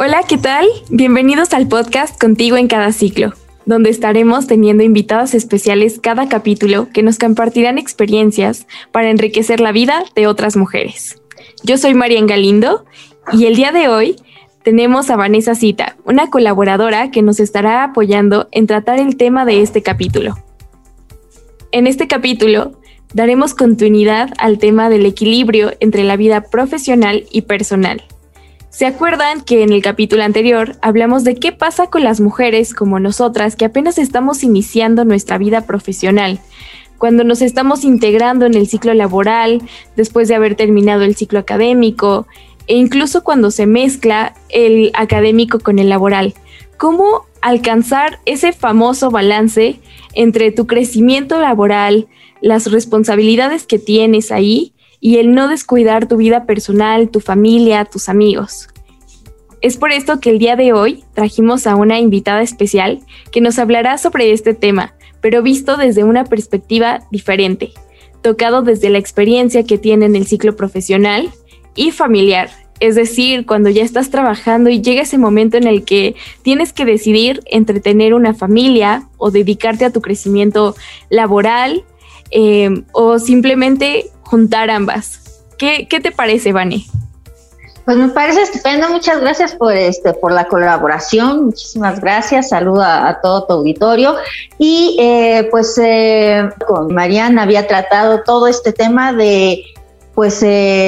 Hola, ¿qué tal? Bienvenidos al podcast Contigo en cada ciclo, donde estaremos teniendo invitados especiales cada capítulo que nos compartirán experiencias para enriquecer la vida de otras mujeres. Yo soy Marian Galindo y el día de hoy tenemos a Vanessa Cita, una colaboradora que nos estará apoyando en tratar el tema de este capítulo. En este capítulo daremos continuidad al tema del equilibrio entre la vida profesional y personal. ¿Se acuerdan que en el capítulo anterior hablamos de qué pasa con las mujeres como nosotras que apenas estamos iniciando nuestra vida profesional? Cuando nos estamos integrando en el ciclo laboral, después de haber terminado el ciclo académico, e incluso cuando se mezcla el académico con el laboral. ¿Cómo alcanzar ese famoso balance entre tu crecimiento laboral, las responsabilidades que tienes ahí y el no descuidar tu vida personal, tu familia, tus amigos. Es por esto que el día de hoy trajimos a una invitada especial que nos hablará sobre este tema, pero visto desde una perspectiva diferente, tocado desde la experiencia que tiene en el ciclo profesional y familiar. Es decir, cuando ya estás trabajando y llega ese momento en el que tienes que decidir entre tener una familia o dedicarte a tu crecimiento laboral eh, o simplemente juntar ambas. ¿Qué, te parece, Vane? Pues me parece estupendo, muchas gracias por este, por la colaboración, muchísimas gracias, saludo a, todo tu auditorio. Y eh, pues eh, con Mariana había tratado todo este tema de pues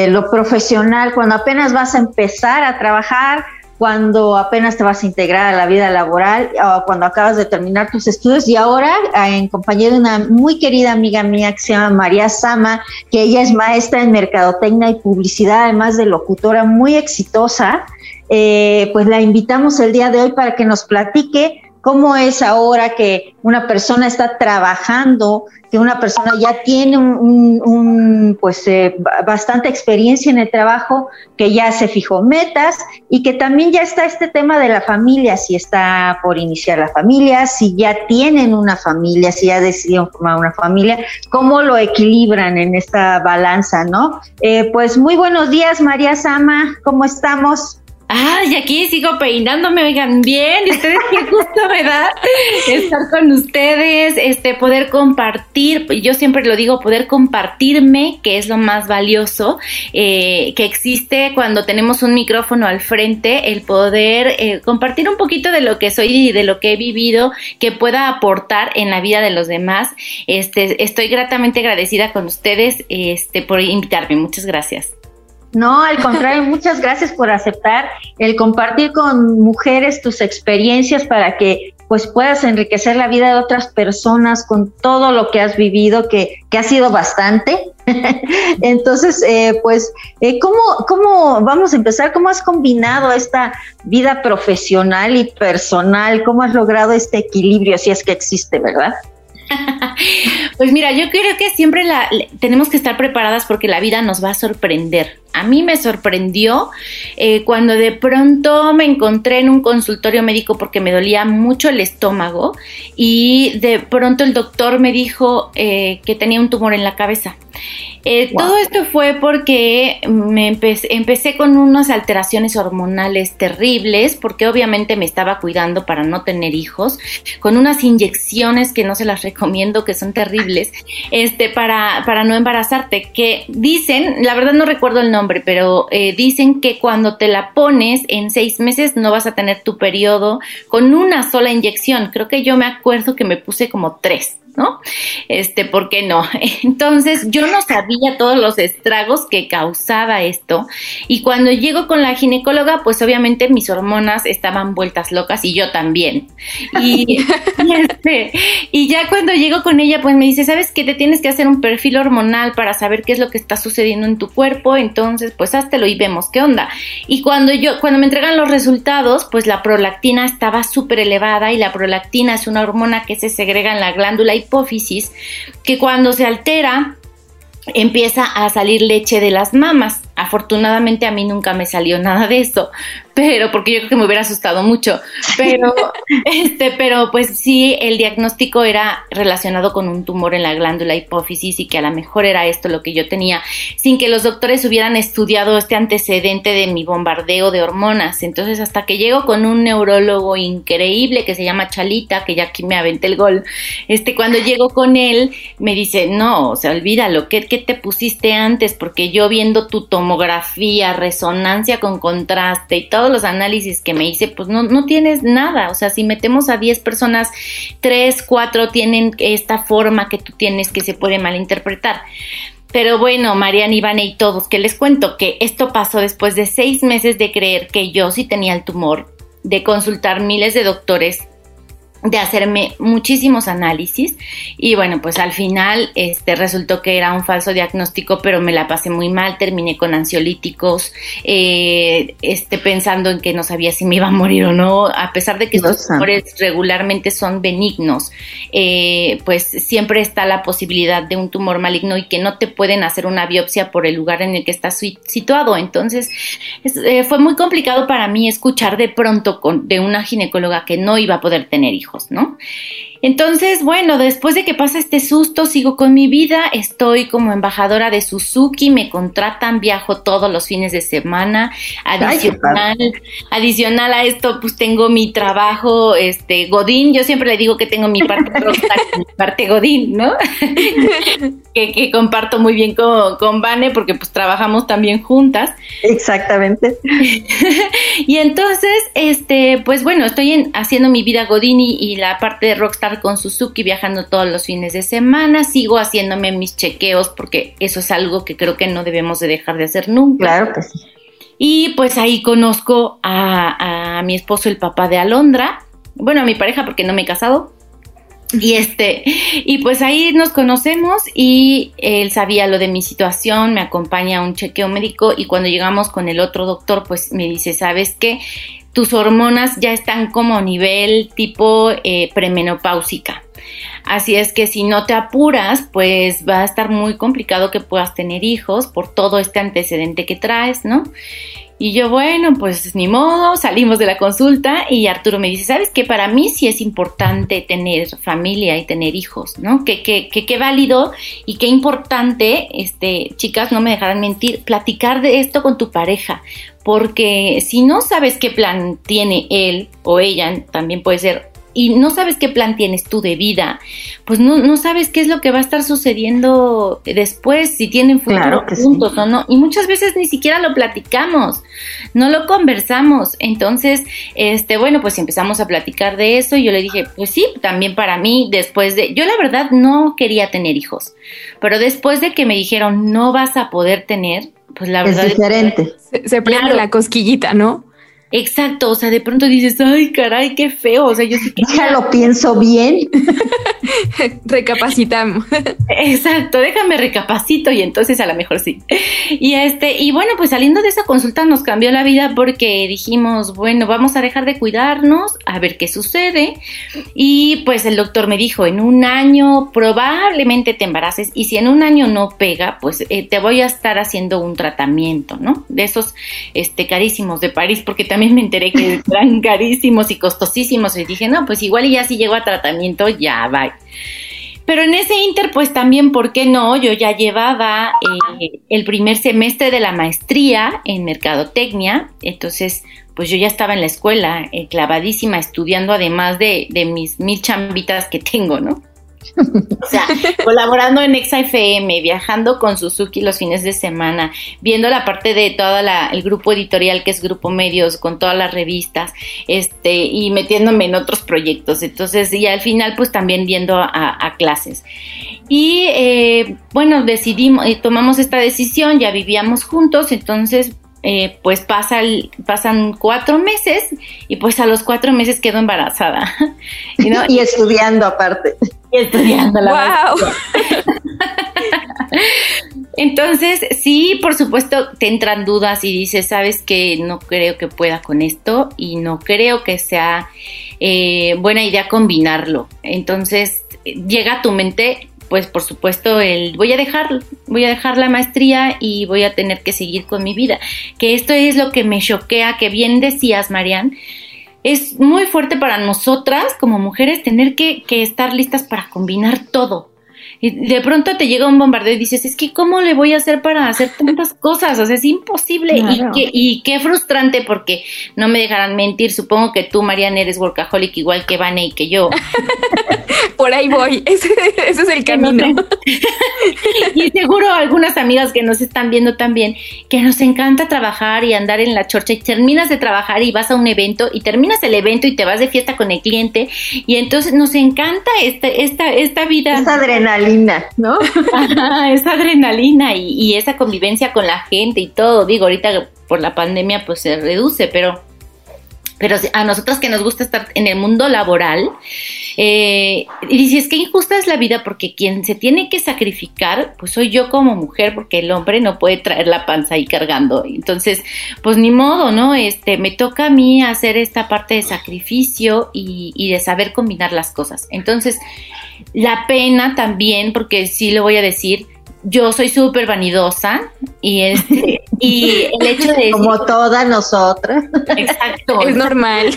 lo profesional, cuando apenas vas a empezar a trabajar, cuando apenas te vas a integrar a la vida laboral o cuando acabas de terminar tus estudios. Y ahora en compañía de una muy querida amiga mía que se llama María Sama, que ella es maestra en mercadotecnia y publicidad, además de locutora muy exitosa, eh, pues la invitamos el día de hoy para que nos platique cómo es ahora que una persona está trabajando que una persona ya tiene un, pues eh, bastante experiencia en el trabajo, que ya se fijó metas y que también ya está este tema de la familia, si está por iniciar la familia, si ya tienen una familia, si ya decidieron formar una familia, cómo lo equilibran en esta balanza, ¿no? Eh, pues muy buenos días, María Sama, ¿cómo estamos? Ay, aquí sigo peinándome, oigan, bien, ustedes qué gusto me da estar con ustedes, este, poder compartir, yo siempre lo digo, poder compartirme, que es lo más valioso eh, que existe cuando tenemos un micrófono al frente, el poder eh, compartir un poquito de lo que soy y de lo que he vivido, que pueda aportar en la vida de los demás. Este, estoy gratamente agradecida con ustedes, este, por invitarme, muchas gracias. No, al contrario, muchas gracias por aceptar el compartir con mujeres tus experiencias para que pues puedas enriquecer la vida de otras personas con todo lo que has vivido, que, que ha sido bastante. Entonces, eh, pues, eh, ¿cómo, ¿cómo vamos a empezar? ¿Cómo has combinado esta vida profesional y personal? ¿Cómo has logrado este equilibrio, si es que existe, verdad? pues mira, yo creo que siempre la, tenemos que estar preparadas porque la vida nos va a sorprender. A mí me sorprendió eh, cuando de pronto me encontré en un consultorio médico porque me dolía mucho el estómago y de pronto el doctor me dijo eh, que tenía un tumor en la cabeza. Eh, todo esto fue porque me empecé, con unas alteraciones hormonales terribles, porque obviamente me estaba cuidando para no tener hijos, con unas inyecciones que no se las recomiendo, que son terribles, este, para, para no embarazarte, que dicen, la verdad no recuerdo el nombre, pero eh, dicen que cuando te la pones en seis meses no vas a tener tu periodo con una sola inyección. Creo que yo me acuerdo que me puse como tres. ¿No? Este, ¿por qué no? Entonces yo no sabía todos los estragos que causaba esto y cuando llego con la ginecóloga, pues obviamente mis hormonas estaban vueltas locas y yo también. Y, este, y ya cuando llego con ella, pues me dice, ¿sabes qué? Te tienes que hacer un perfil hormonal para saber qué es lo que está sucediendo en tu cuerpo, entonces pues háztelo y vemos qué onda. Y cuando yo, cuando me entregan los resultados, pues la prolactina estaba súper elevada y la prolactina es una hormona que se segrega en la glándula que cuando se altera empieza a salir leche de las mamas. Afortunadamente a mí nunca me salió nada de eso, pero porque yo creo que me hubiera asustado mucho, pero este, pero pues sí, el diagnóstico era relacionado con un tumor en la glándula hipófisis y que a lo mejor era esto lo que yo tenía, sin que los doctores hubieran estudiado este antecedente de mi bombardeo de hormonas. Entonces, hasta que llego con un neurólogo increíble que se llama Chalita, que ya aquí me aventé el gol, este, cuando llego con él, me dice, no, o sea, olvídalo, ¿qué, qué te pusiste antes? Porque yo viendo tu tomografía, resonancia con contraste y todo, todos los análisis que me hice, pues no, no tienes nada. O sea, si metemos a 10 personas, 3, 4 tienen esta forma que tú tienes que se puede malinterpretar. Pero bueno, Mariana, Ivane y todos, que les cuento que esto pasó después de seis meses de creer que yo sí tenía el tumor, de consultar miles de doctores de hacerme muchísimos análisis. Y bueno pues al final este resultó que era un falso diagnóstico pero me la pasé muy mal terminé con ansiolíticos eh, este pensando en que no sabía si me iba a morir o no. A pesar de que estos tumores regularmente son benignos eh, pues siempre está la posibilidad de un tumor maligno y que no te pueden hacer una biopsia por el lugar en el que estás situado. Entonces eh, fue muy complicado para mí escuchar de pronto con, de una ginecóloga que no iba a poder tener hijos ¿no? Entonces, bueno, después de que pasa este susto, sigo con mi vida, estoy como embajadora de Suzuki, me contratan, viajo todos los fines de semana, adicional, adicional a esto, pues tengo mi trabajo, este, Godín, yo siempre le digo que tengo mi parte mi parte Godín, ¿no? que, comparto muy bien con, con Vane, porque pues trabajamos también juntas. Exactamente. y entonces, este, pues bueno, estoy haciendo mi vida Godín y, y la parte de Rockstar con Suzuki viajando todos los fines de semana, sigo haciéndome mis chequeos porque eso es algo que creo que no debemos de dejar de hacer nunca. Claro que sí. Y pues ahí conozco a, a mi esposo, el papá de Alondra, bueno, a mi pareja porque no me he casado, y este, y pues ahí nos conocemos y él sabía lo de mi situación, me acompaña a un chequeo médico y cuando llegamos con el otro doctor, pues me dice, ¿sabes qué? Tus hormonas ya están como a nivel tipo eh, premenopáusica. Así es que si no te apuras, pues va a estar muy complicado que puedas tener hijos por todo este antecedente que traes, ¿no? Y yo, bueno, pues ni modo, salimos de la consulta y Arturo me dice, ¿sabes qué? Para mí sí es importante tener familia y tener hijos, ¿no? Que qué válido y qué importante, este, chicas, no me dejarán mentir, platicar de esto con tu pareja, porque si no sabes qué plan tiene él o ella, también puede ser y no sabes qué plan tienes tú de vida, pues no, no sabes qué es lo que va a estar sucediendo después, si tienen futuro juntos o no. Y muchas veces ni siquiera lo platicamos, no lo conversamos. Entonces, este, bueno, pues empezamos a platicar de eso y yo le dije, pues sí, también para mí, después de, yo la verdad no quería tener hijos, pero después de que me dijeron, no vas a poder tener, pues la verdad es diferente. se, prende la cosquillita, ¿no? Exacto, o sea, de pronto dices, ay, caray, qué feo, o sea, yo sí que... Ya lo pienso bien. Recapacitamos. Exacto, déjame recapacito y entonces a lo mejor sí. Y este, y bueno, pues saliendo de esa consulta nos cambió la vida porque dijimos, bueno, vamos a dejar de cuidarnos, a ver qué sucede. Y pues el doctor me dijo, en un año probablemente te embaraces y si en un año no pega, pues eh, te voy a estar haciendo un tratamiento, ¿no? De esos este carísimos de París porque también me enteré que eran carísimos y costosísimos y dije, no, pues igual ya si llego a tratamiento, ya va. Pero en ese inter, pues también, ¿por qué no? Yo ya llevaba eh, el primer semestre de la maestría en mercadotecnia, entonces, pues yo ya estaba en la escuela, eh, clavadísima, estudiando además de, de mis mil chambitas que tengo, ¿no? O sea, colaborando en XFM, viajando con Suzuki los fines de semana, viendo la parte de todo el grupo editorial que es Grupo Medios, con todas las revistas, este, y metiéndome en otros proyectos. Entonces, y al final, pues también viendo a, clases. Y eh, bueno, decidimos, y tomamos esta decisión, ya vivíamos juntos, entonces eh, pues pasa pasan cuatro meses y pues a los cuatro meses quedo embarazada. y estudiando aparte. Y estudiando la wow. Entonces, sí, por supuesto, te entran dudas y dices, sabes que no creo que pueda con esto y no creo que sea eh, buena idea combinarlo. Entonces, llega a tu mente pues por supuesto el voy a dejar, voy a dejar la maestría y voy a tener que seguir con mi vida. Que esto es lo que me choquea, que bien decías, Marian. Es muy fuerte para nosotras como mujeres tener que, que estar listas para combinar todo y de pronto te llega un bombardeo y dices, es que ¿cómo le voy a hacer para hacer tantas cosas? O sea, es imposible. Y, qué, y qué frustrante porque no me dejarán mentir. Supongo que tú, Mariana, eres workaholic igual que Vane y que yo. Por ahí voy. Ese, es el camino. y seguro algunas amigas que nos están viendo también, que nos encanta trabajar y andar en la chorcha y terminas de trabajar y vas a un evento y terminas el evento y te vas de fiesta con el cliente y entonces nos encanta esta, esta, esta vida. Esta adrenalina ¿no? esa adrenalina y, esa convivencia con la gente y todo. Digo, ahorita por la pandemia pues se reduce, pero, pero a nosotros que nos gusta estar en el mundo laboral, eh, y dices que injusta es la vida porque quien se tiene que sacrificar, pues soy yo como mujer, porque el hombre no puede traer la panza ahí cargando. Entonces, pues ni modo, ¿no? Este, me toca a mí hacer esta parte de sacrificio y, y de saber combinar las cosas. Entonces, la pena también, porque sí lo voy a decir, yo soy súper vanidosa y este y el hecho de como todas nosotras. Exacto. Es normal.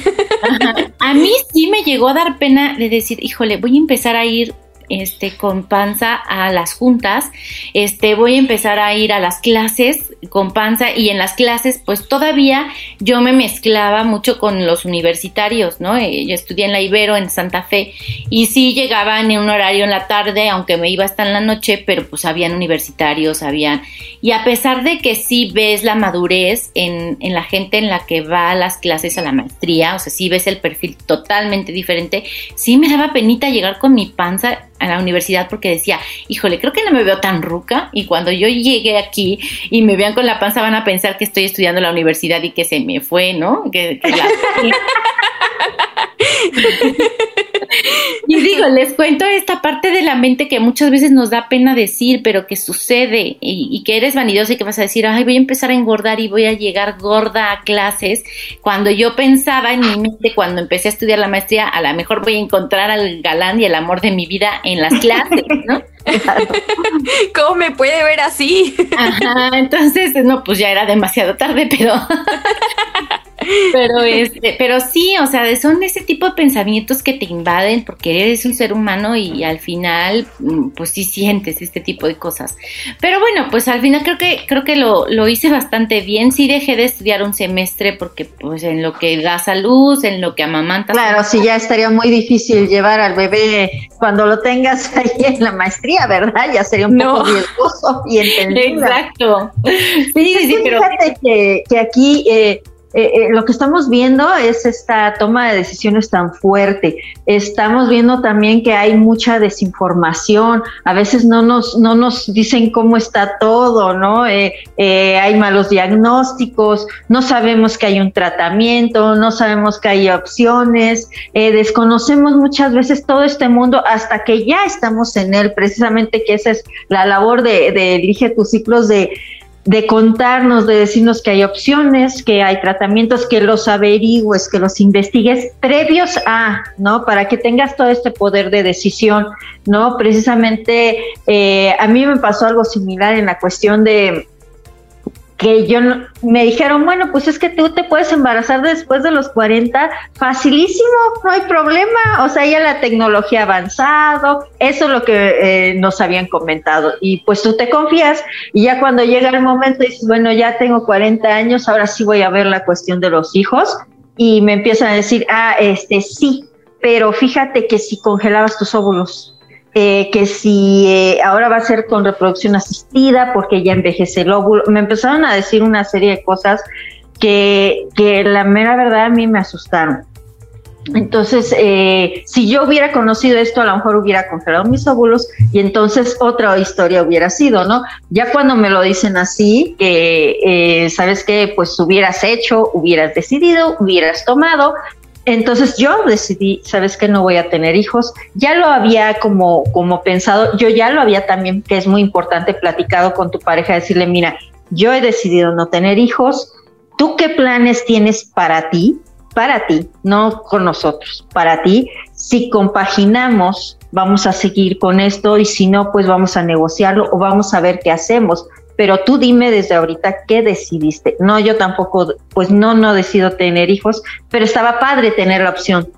A mí sí me llegó a dar pena de decir híjole voy a empezar a ir este, con panza a las juntas, este, voy a empezar a ir a las clases con panza y en las clases pues todavía yo me mezclaba mucho con los universitarios, ¿no? Eh, yo estudié en la Ibero en Santa Fe y sí llegaban en un horario en la tarde, aunque me iba hasta en la noche, pero pues habían universitarios, habían... Y a pesar de que sí ves la madurez en, en la gente en la que va a las clases a la maestría, o sea, sí ves el perfil totalmente diferente, sí me daba penita llegar con mi panza a la universidad porque decía, híjole, creo que no me veo tan ruca y cuando yo llegue aquí y me vean con la panza van a pensar que estoy estudiando en la universidad y que se me fue, ¿no? Que, y digo, les cuento esta parte de la mente que muchas veces nos da pena decir, pero que sucede y, que eres vanidosa y que vas a decir, ay, voy a empezar a engordar y voy a llegar gorda a clases. Cuando yo pensaba en mi mente, cuando empecé a estudiar la maestría, a lo mejor voy a encontrar al galán y el amor de mi vida en las clases, ¿no? ¿Cómo me puede ver así? Ajá, entonces, no, pues ya era demasiado tarde, pero pero este, pero sí, o sea, son ese tipo de pensamientos que te invaden porque eres un ser humano y al final, mm, pues sí sientes este tipo de cosas. Pero bueno, pues al final creo que creo que lo, lo hice bastante bien. Sí dejé de estudiar un semestre porque, pues, en lo que da salud, en lo que amamanta. Claro, sí, ya estaría muy difícil llevar al bebé cuando lo tengas ahí en la maestría, ¿verdad? Ya sería un poco riesgoso y entendido. Exacto. Sí, sí, pero fíjate que, que aquí eh, eh, eh, lo que estamos viendo es esta toma de decisiones tan fuerte. Estamos viendo también que hay mucha desinformación. A veces no nos, no nos dicen cómo está todo, ¿no? Eh, hay malos diagnósticos, no sabemos que hay un tratamiento, no sabemos que hay opciones, desconocemos muchas veces todo este mundo hasta que ya estamos en él, precisamente que esa es la labor de, de Elige tus ciclos de de contarnos, de decirnos que hay opciones, que hay tratamientos, que los averigües, que los investigues previos a, ¿no? Para que tengas todo este poder de decisión, ¿no? Precisamente eh, a mí me pasó algo similar en la cuestión de que yo me dijeron, bueno, pues es que tú te puedes embarazar después de los 40, facilísimo, no hay problema, o sea, ya la tecnología ha avanzado, eso es lo que eh, nos habían comentado, y pues tú te confías, y ya cuando llega el momento dices, bueno, ya tengo 40 años, ahora sí voy a ver la cuestión de los hijos, y me empiezan a decir, ah, este sí, pero fíjate que si congelabas tus óvulos, eh, que si eh, ahora va a ser con reproducción asistida porque ya envejece el óvulo. Me empezaron a decir una serie de cosas que, que la mera verdad a mí me asustaron. Entonces, eh, si yo hubiera conocido esto, a lo mejor hubiera congelado mis óvulos y entonces otra historia hubiera sido, ¿no? Ya cuando me lo dicen así, que, ¿sabes qué? Pues hubieras hecho, hubieras decidido, hubieras tomado, entonces yo decidí, sabes que no voy a tener hijos. Ya lo había como, como pensado, yo ya lo había también, que es muy importante, platicado con tu pareja, decirle, mira, yo he decidido no tener hijos. ¿Tú qué planes tienes para ti? para ti, no con nosotros, para ti. Si compaginamos, vamos a seguir con esto y si no, pues vamos a negociarlo o vamos a ver qué hacemos. Pero tú dime desde ahorita qué decidiste. No, yo tampoco, pues no, no decido tener hijos, pero estaba padre tener la opción,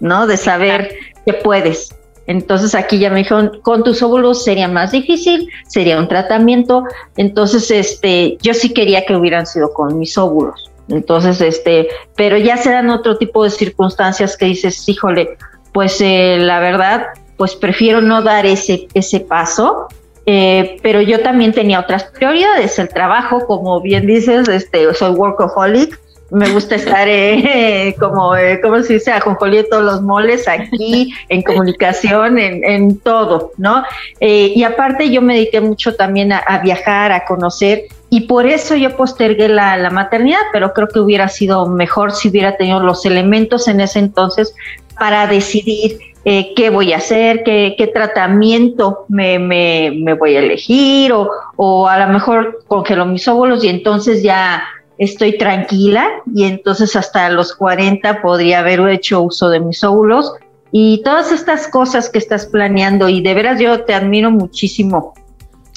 ¿no? De saber que puedes. Entonces aquí ya me dijeron, con tus óvulos sería más difícil, sería un tratamiento. Entonces, este, yo sí quería que hubieran sido con mis óvulos. Entonces, este, pero ya se dan otro tipo de circunstancias que dices, híjole, pues eh, la verdad, pues prefiero no dar ese, ese paso. Eh, pero yo también tenía otras prioridades, el trabajo, como bien dices, este, soy workaholic, me gusta estar eh, como, eh, ¿cómo se dice? Ajonjolí todos los moles aquí, en comunicación, en, en todo, ¿no? Eh, y aparte yo me dediqué mucho también a, viajar, a conocer, y por eso yo postergué la, la, maternidad, pero creo que hubiera sido mejor si hubiera tenido los elementos en ese entonces para decidir eh, qué voy a hacer, qué, qué tratamiento me, me, me, voy a elegir, o, o a lo mejor congelo mis óvulos y entonces ya estoy tranquila y entonces hasta los 40 podría haber hecho uso de mis óvulos. Y todas estas cosas que estás planeando y de veras yo te admiro muchísimo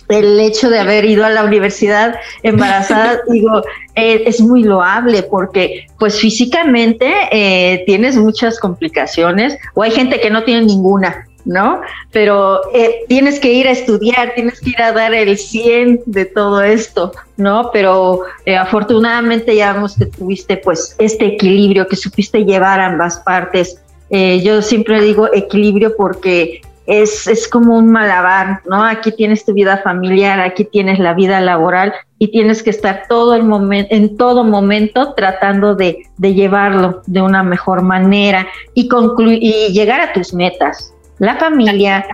el hecho de haber ido a la universidad embarazada, digo, eh, es muy loable porque pues físicamente eh, tienes muchas complicaciones o hay gente que no tiene ninguna, ¿no? Pero eh, tienes que ir a estudiar, tienes que ir a dar el 100 de todo esto, ¿no? Pero afortunadamente ya vemos que tuviste pues este equilibrio, que supiste llevar ambas partes. Yo siempre digo equilibrio porque es, es como un malabar, ¿no? Aquí tienes tu vida familiar, aquí tienes la vida laboral y tienes que estar todo el momento, en todo momento tratando de, de llevarlo de una mejor manera y, y llegar a tus metas, la familia,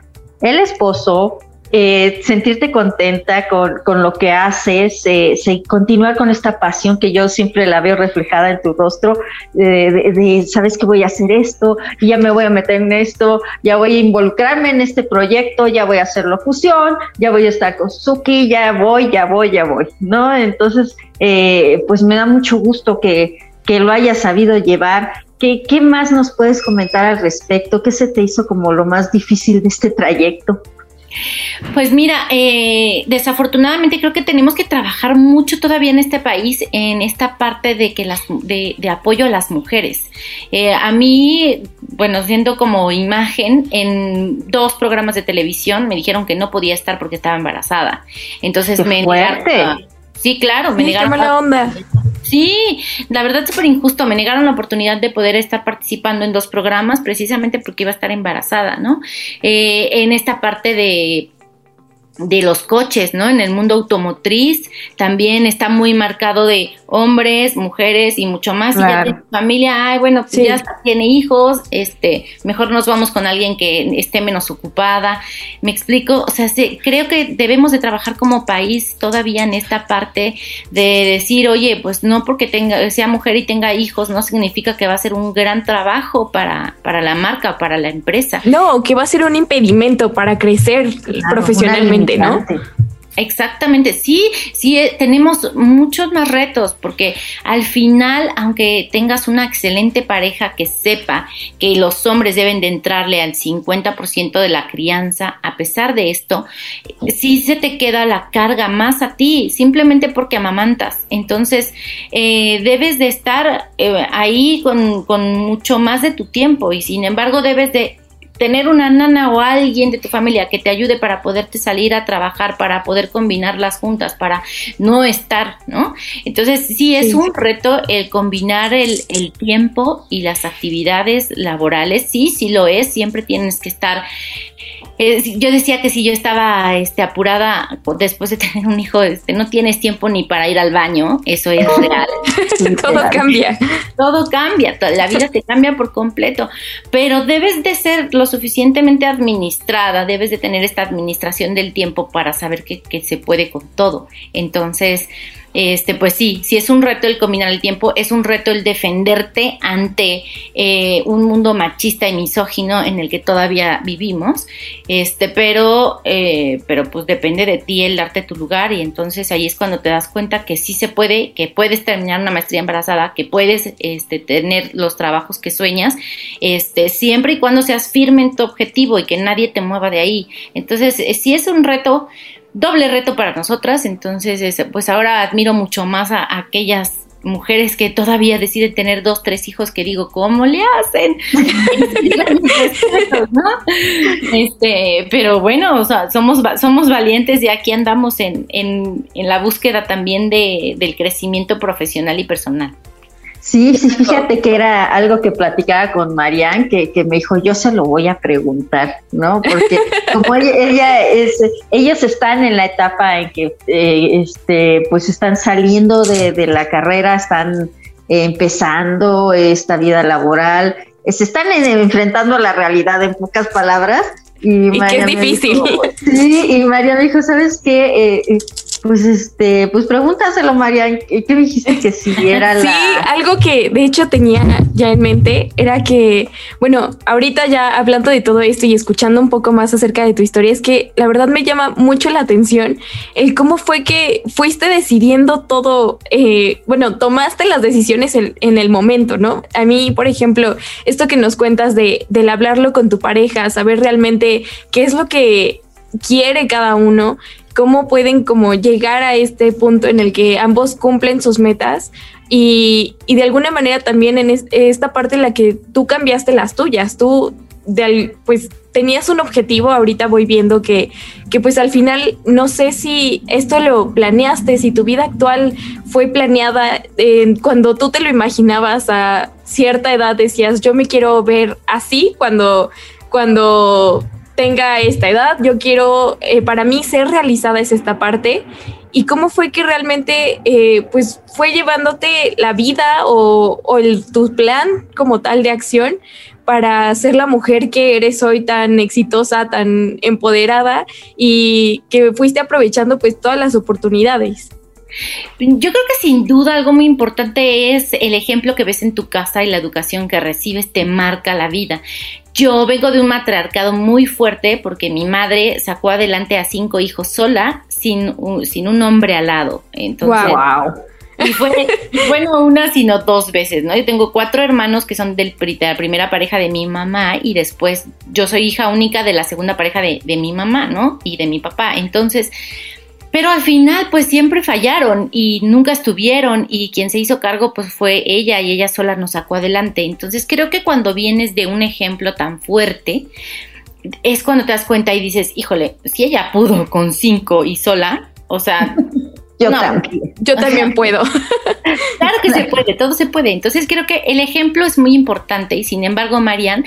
el esposo, eh, sentirte contenta con, con, lo que haces, eh, continuar con esta pasión que yo siempre la veo reflejada en tu rostro, eh, de, sabes que voy a hacer esto, ya me voy a meter en esto, ya voy a involucrarme en este proyecto, ya voy a hacer locución, ya voy a estar con Suki, ya voy, ya voy, ya voy, ¿no? Entonces, eh, pues me da mucho gusto que, que lo hayas sabido llevar ¿Qué, ¿Qué, más nos puedes comentar al respecto? ¿Qué se te hizo como lo más difícil de este trayecto? Pues mira, eh, desafortunadamente creo que tenemos que trabajar mucho todavía en este país en esta parte de que las de, de apoyo a las mujeres. Eh, a mí, bueno, siendo como imagen en dos programas de televisión me dijeron que no podía estar porque estaba embarazada. Entonces me negaron. Sí, claro, me negaron. la onda. Sí, la verdad es súper injusto. Me negaron la oportunidad de poder estar participando en dos programas precisamente porque iba a estar embarazada, ¿no? Eh, en esta parte de de los coches, ¿no? En el mundo automotriz también está muy marcado de hombres, mujeres y mucho más. Y ya tiene familia, ay, bueno, pues ya tiene hijos, este, mejor nos vamos con alguien que esté menos ocupada. Me explico, o sea, creo que debemos de trabajar como país todavía en esta parte de decir, oye, pues no porque tenga, sea mujer y tenga hijos, no significa que va a ser un gran trabajo para, para la marca, para la empresa. No, que va a ser un impedimento para crecer profesionalmente, ¿no? Exactamente, sí, sí, eh, tenemos muchos más retos porque al final, aunque tengas una excelente pareja que sepa que los hombres deben de entrarle al 50% de la crianza, a pesar de esto, sí se te queda la carga más a ti, simplemente porque amamantas. Entonces, eh, debes de estar eh, ahí con, con mucho más de tu tiempo y sin embargo debes de tener una nana o alguien de tu familia que te ayude para poderte salir a trabajar, para poder combinar las juntas, para no estar, ¿no? Entonces, sí, es un reto el combinar el, el, tiempo y las actividades laborales, sí, sí lo es, siempre tienes que estar yo decía que si yo estaba este, apurada después de tener un hijo, este, no tienes tiempo ni para ir al baño, eso es real. Todo cambia. Todo cambia, la vida te cambia por completo, pero debes de ser lo suficientemente administrada, debes de tener esta administración del tiempo para saber que, que se puede con todo. Entonces, este, pues sí, si es un reto el combinar el tiempo, es un reto el defenderte ante eh, un mundo machista y misógino en el que todavía vivimos, este, pero, eh, pero pues depende de ti el darte tu lugar y entonces ahí es cuando te das cuenta que sí se puede, que puedes terminar una maestría embarazada, que puedes este, tener los trabajos que sueñas, este, siempre y cuando seas firme en tu objetivo y que nadie te mueva de ahí. Entonces, eh, si es un reto, doble reto para nosotras, entonces pues ahora admiro mucho más a, aquellas mujeres que todavía deciden tener dos, tres hijos que digo, ¿cómo le hacen? este, pero bueno, o sea, somos, somos valientes y aquí andamos en, en, en la búsqueda también de, del crecimiento profesional y personal. Sí, sí, fíjate que era algo que platicaba con Marianne, que, que me dijo, yo se lo voy a preguntar, ¿no? Porque como ella, es, ellos están en la etapa en que, eh, este, pues están saliendo de, de la carrera, están empezando esta vida laboral, se están enfrentando a la realidad en pocas palabras. Y, que es difícil. sí, y María me dijo, ¿sabes qué? Eh, pues este, pues pregúntaselo, María, ¿qué dijiste que si era la... Sí, algo que de hecho tenía ya en mente era que, bueno, ahorita ya hablando de todo esto y escuchando un poco más acerca de tu historia, es que la verdad me llama mucho la atención el cómo fue que fuiste decidiendo todo, eh, bueno, tomaste las decisiones en, en, el momento, ¿no? A mí, por ejemplo, esto que nos cuentas de, del hablarlo con tu pareja, saber realmente qué es lo que quiere cada uno, cómo pueden como llegar a este punto en el que ambos cumplen sus metas y, de alguna manera también en esta parte en la que tú cambiaste las tuyas, tú pues tenías un objetivo, ahorita voy viendo que, que pues al final no sé si esto lo planeaste, si tu vida actual fue planeada cuando tú te lo imaginabas a cierta edad, decías yo me quiero ver así cuando, cuando tenga esta edad, yo quiero, eh, para mí ser realizada es esta parte. ¿Y cómo fue que realmente, eh, pues, fue llevándote la vida o, el, tu plan como tal de acción para ser la mujer que eres hoy tan exitosa, tan empoderada y que fuiste aprovechando pues todas las oportunidades? Yo creo que sin duda algo muy importante es el ejemplo que ves en tu casa y la educación que recibes te marca la vida. Yo vengo de un matriarcado muy fuerte porque mi madre sacó adelante a cinco hijos sola sin un, sin un hombre al lado. Entonces, wow. Y fue, bueno, una, sino dos veces, ¿no? Yo tengo cuatro hermanos que son del, de la primera pareja de mi mamá y después yo soy hija única de la segunda pareja de, de mi mamá, ¿no? Y de mi papá. Entonces, pero al final pues siempre fallaron y nunca estuvieron y quien se hizo cargo pues fue ella y ella sola nos sacó adelante. Entonces creo que cuando vienes de un ejemplo tan fuerte es cuando te das cuenta y dices, híjole, si ella pudo con cinco y sola, o sea... Yo también. Yo también puedo. claro que se puede, todo se puede. Entonces creo que el ejemplo es muy importante y sin embargo, Marian,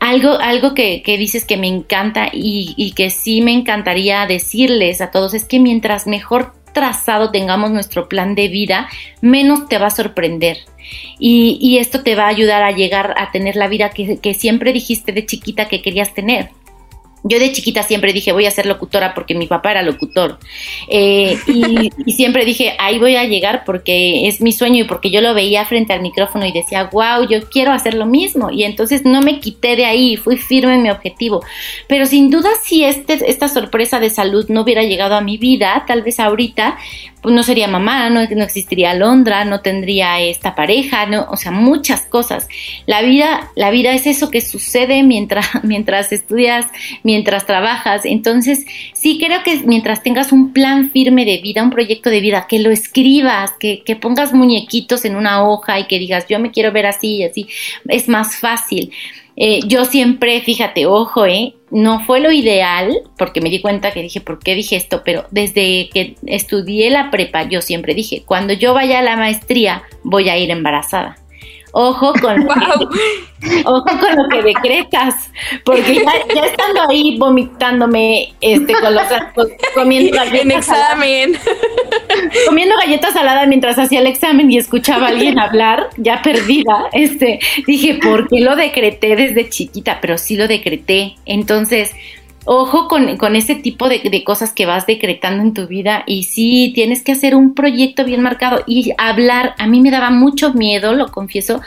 algo, algo que, dices que me encanta y, que sí me encantaría decirles a todos es que mientras mejor trazado tengamos nuestro plan de vida, menos te va a sorprender. Y, y esto te va a ayudar a llegar a tener la vida que, que siempre dijiste de chiquita que querías tener. Yo de chiquita siempre dije voy a ser locutora porque mi papá era locutor eh, y, siempre dije ahí voy a llegar porque es mi sueño y porque yo lo veía frente al micrófono y decía wow yo quiero hacer lo mismo y entonces no me quité de ahí fui firme en mi objetivo. Pero sin duda si este, esta sorpresa de salud no hubiera llegado a mi vida tal vez ahorita pues no sería mamá, no, no existiría Londra, no tendría esta pareja, no, o sea, muchas cosas. La vida, la vida es eso que sucede mientras, mientras estudias, mientras trabajas. Entonces, sí creo que mientras tengas un plan firme de vida, un proyecto de vida, que lo escribas, que, que pongas muñequitos en una hoja y que digas, yo me quiero ver así y así, es más fácil. Eh, yo siempre, fíjate, ojo, eh, no fue lo ideal, porque me di cuenta que dije, ¿por qué dije esto? Pero desde que estudié la prepa, yo siempre dije, cuando yo vaya a la maestría, voy a ir embarazada ojo con, lo que, ojo con lo que decretas, porque ya, estando ahí vomitándome, este, con los, comiendo galletas. En examen. comiendo galletas saladas mientras hacía el examen y escuchaba a alguien hablar, ya perdida, este, dije, ¿por qué lo decreté desde chiquita? Pero sí lo decreté. Entonces, ojo con, con ese tipo de, de, cosas que vas decretando en tu vida y sí, tienes que hacer un proyecto bien marcado y hablar. A mí me daba mucho miedo, lo confieso.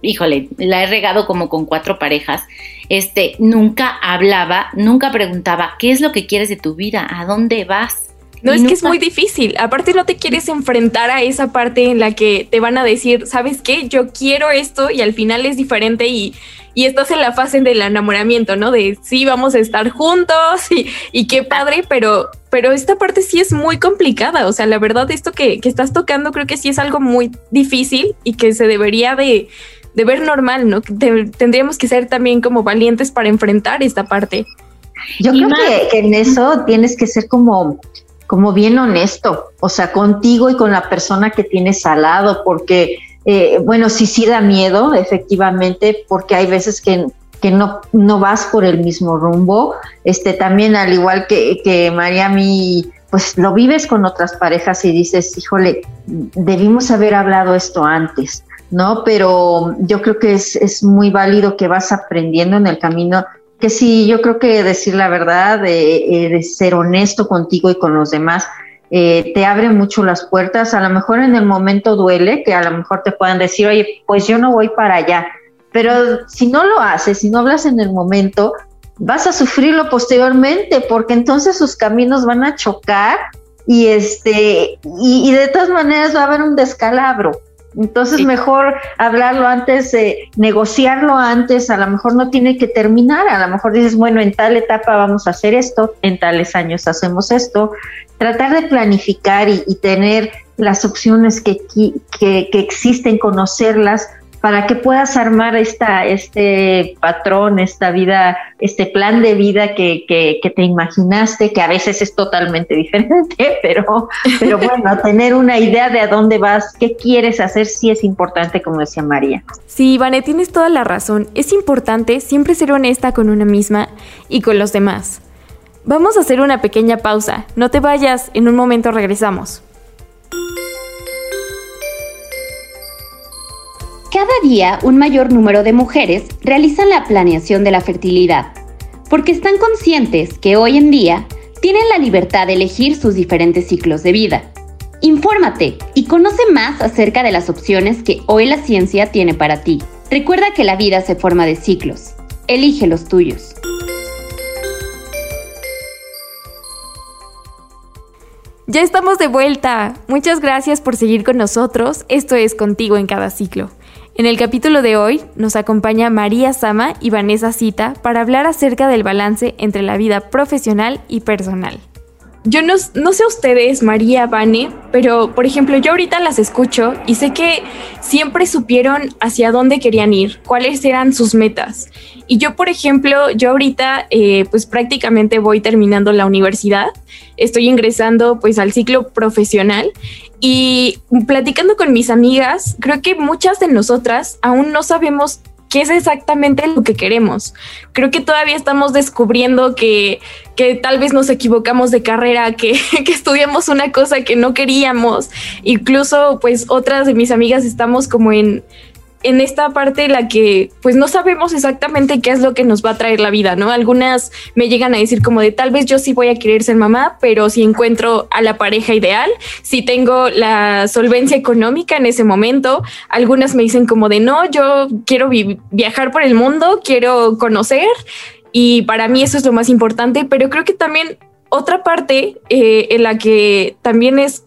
Híjole, la he regado como con cuatro parejas. Este, nunca hablaba, nunca preguntaba, ¿qué es lo que quieres de tu vida? ¿A dónde vas? No, es que es muy difícil. Aparte no te quieres enfrentar a esa parte en la que te van a decir, ¿sabes qué? Yo quiero esto y al final es diferente y, y estás en la fase del enamoramiento, ¿no? De sí, vamos a estar juntos y, y qué padre, pero, pero esta parte sí es muy complicada. O sea, la verdad, esto que, que estás tocando creo que sí es algo muy difícil y que se debería de, de ver normal, ¿no? tendríamos que ser también como valientes para enfrentar esta parte. Yo creo que, que, en eso tienes que ser como como bien honesto, o sea, contigo y con la persona que tienes al lado, porque, eh, bueno, sí, sí da miedo, efectivamente, porque hay veces que, que no, no vas por el mismo rumbo. Este, también, al igual que, que Mariami, pues lo vives con otras parejas y dices, híjole, debimos haber hablado esto antes, ¿no? Pero yo creo que es, es muy válido que vas aprendiendo en el camino que sí, yo creo que decir la verdad, de, ser honesto contigo y con los demás, eh, te abre mucho las puertas. A lo mejor en el momento duele, que a lo mejor te puedan decir, oye, pues yo no voy para allá. Pero si no lo haces, si no hablas en el momento, vas a sufrirlo posteriormente, porque entonces sus caminos van a chocar y este, y de todas maneras va a haber un descalabro. Entonces mejor hablarlo antes, negociarlo antes, a lo mejor no tiene que terminar, a lo mejor dices, bueno, en tal etapa vamos a hacer esto, en tales años hacemos esto, tratar de planificar y, tener las opciones que, que, que existen, conocerlas para que puedas armar esta, este patrón, esta vida, este plan de vida que, que, te imaginaste, que a veces es totalmente diferente, pero, pero bueno, tener una idea de a dónde vas, qué quieres hacer, sí es importante, como decía María. Sí, Ivane, tienes toda la razón. Es importante siempre ser honesta con una misma y con los demás. Vamos a hacer una pequeña pausa. No te vayas, en un momento regresamos. Cada día un mayor número de mujeres realizan la planeación de la fertilidad, porque están conscientes que hoy en día tienen la libertad de elegir sus diferentes ciclos de vida. Infórmate y conoce más acerca de las opciones que hoy la ciencia tiene para ti. Recuerda que la vida se forma de ciclos. Elige los tuyos. Ya estamos de vuelta. Muchas gracias por seguir con nosotros. Esto es Contigo en cada ciclo. En el capítulo de hoy nos acompaña María Sama y Vanessa Cita para hablar acerca del balance entre la vida profesional y personal. Yo no, no, sé ustedes, María, Vane, pero por ejemplo yo ahorita las escucho y sé que siempre supieron hacia dónde querían ir, cuáles eran sus metas. Y yo, por ejemplo, yo ahorita eh, pues prácticamente voy terminando la universidad, estoy ingresando pues al ciclo profesional y platicando con mis amigas, creo que muchas de nosotras aún no sabemos qué es exactamente lo que queremos. Creo que todavía estamos descubriendo que, que tal vez nos equivocamos de carrera, que, que, estudiamos una cosa que no queríamos. Incluso, pues, otras de mis amigas estamos como en, en esta parte en la que pues no sabemos exactamente qué es lo que nos va a traer la vida, ¿no? Algunas me llegan a decir como de tal vez yo sí voy a querer ser mamá, pero si encuentro a la pareja ideal, si tengo la solvencia económica en ese momento, algunas me dicen como de no, yo quiero viajar por el mundo, quiero conocer y para mí eso es lo más importante, pero creo que también otra parte eh, en la que también es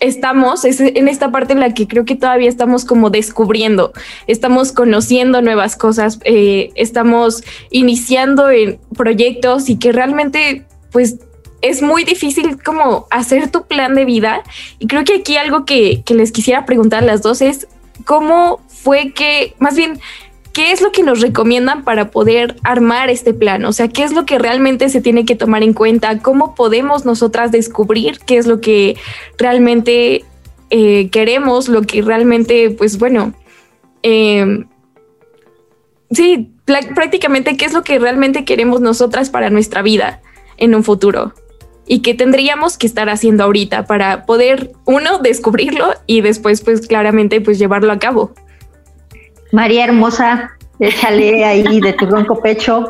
estamos es en esta parte en la que creo que todavía estamos como descubriendo, estamos conociendo nuevas cosas, eh, estamos iniciando en proyectos y que realmente pues es muy difícil como hacer tu plan de vida. Y creo que aquí algo que, que les quisiera preguntar a las dos es cómo fue que, más bien, ¿qué es lo que nos recomiendan para poder armar este plan? O sea, ¿qué es lo que realmente se tiene que tomar en cuenta? ¿Cómo podemos nosotras descubrir qué es lo que realmente eh, queremos? Lo que realmente, pues bueno, em, sí, prácticamente qué es lo que realmente queremos nosotras para nuestra vida en un futuro y qué tendríamos que estar haciendo ahorita para poder, uno, descubrirlo y después, pues claramente, pues llevarlo a cabo. María hermosa, échale ahí de tu ronco pecho.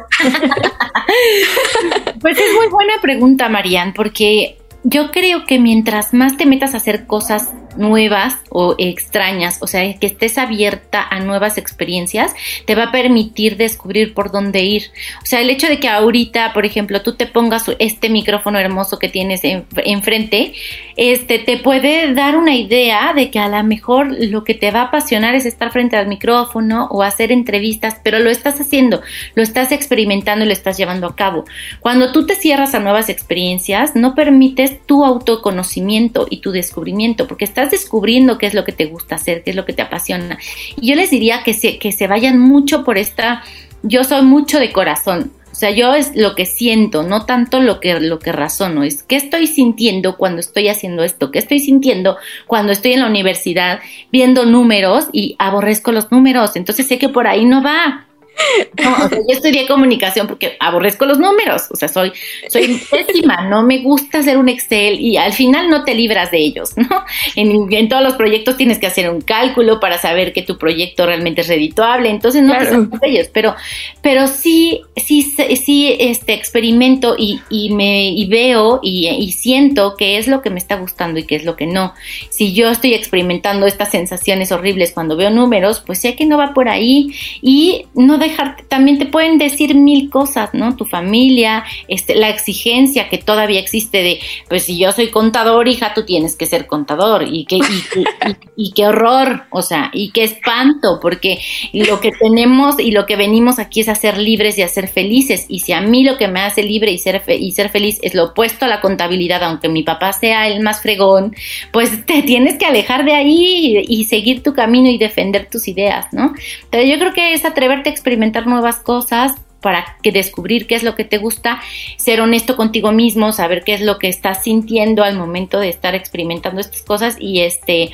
Pues es muy buena pregunta, Marian, porque yo creo que mientras más te metas a hacer cosas nuevas o extrañas, o sea, que estés abierta a nuevas experiencias, te va a permitir descubrir por dónde ir. O sea, el hecho de que ahorita, por ejemplo, tú te pongas este micrófono hermoso que tienes enfrente, este te puede dar una idea de que a lo mejor lo que te va a apasionar es estar frente al micrófono o hacer entrevistas, pero lo estás haciendo, lo estás experimentando y lo estás llevando a cabo. Cuando tú te cierras a nuevas experiencias, no permites tu autoconocimiento y tu descubrimiento, porque estás descubriendo qué es lo que te gusta hacer, qué es lo que te apasiona. Y yo les diría que se, que se vayan mucho por esta, yo soy mucho de corazón. O sea, yo es lo que siento, no tanto lo que, lo que razono, es qué estoy sintiendo cuando estoy haciendo esto, qué estoy sintiendo cuando estoy en la universidad viendo números y aborrezco los números, entonces sé que por ahí no va. No, o sea, yo estudié comunicación porque aborrezco los números, o sea, soy, soy pésima, no me gusta hacer un Excel y al final no te libras de ellos, ¿no? En, todos los proyectos tienes que hacer un cálculo para saber que tu proyecto realmente es redituable, entonces no te de ellos, pero, pero sí, sí, sí, este experimento y, y me y veo y, y siento que es lo que me está gustando y qué es lo que no. Si yo estoy experimentando estas sensaciones horribles cuando veo números, pues sé que no va por ahí y no dejar, también te pueden decir mil cosas, ¿no? Tu familia, este, la exigencia que todavía existe de, pues si yo soy contador, hija, tú tienes que ser contador, y qué, horror, o sea, y qué espanto, porque lo que tenemos y lo que venimos aquí es a ser libres y a ser felices, y si a mí lo que me hace libre y ser, feliz es lo opuesto a la contabilidad, aunque mi papá sea el más fregón, pues te tienes que alejar de ahí y seguir tu camino y defender tus ideas, ¿no? Pero yo creo que es atreverte a experimentar nuevas cosas para que descubrir qué es lo que te gusta, ser honesto contigo mismo, saber qué es lo que estás sintiendo al momento de estar experimentando estas cosas y este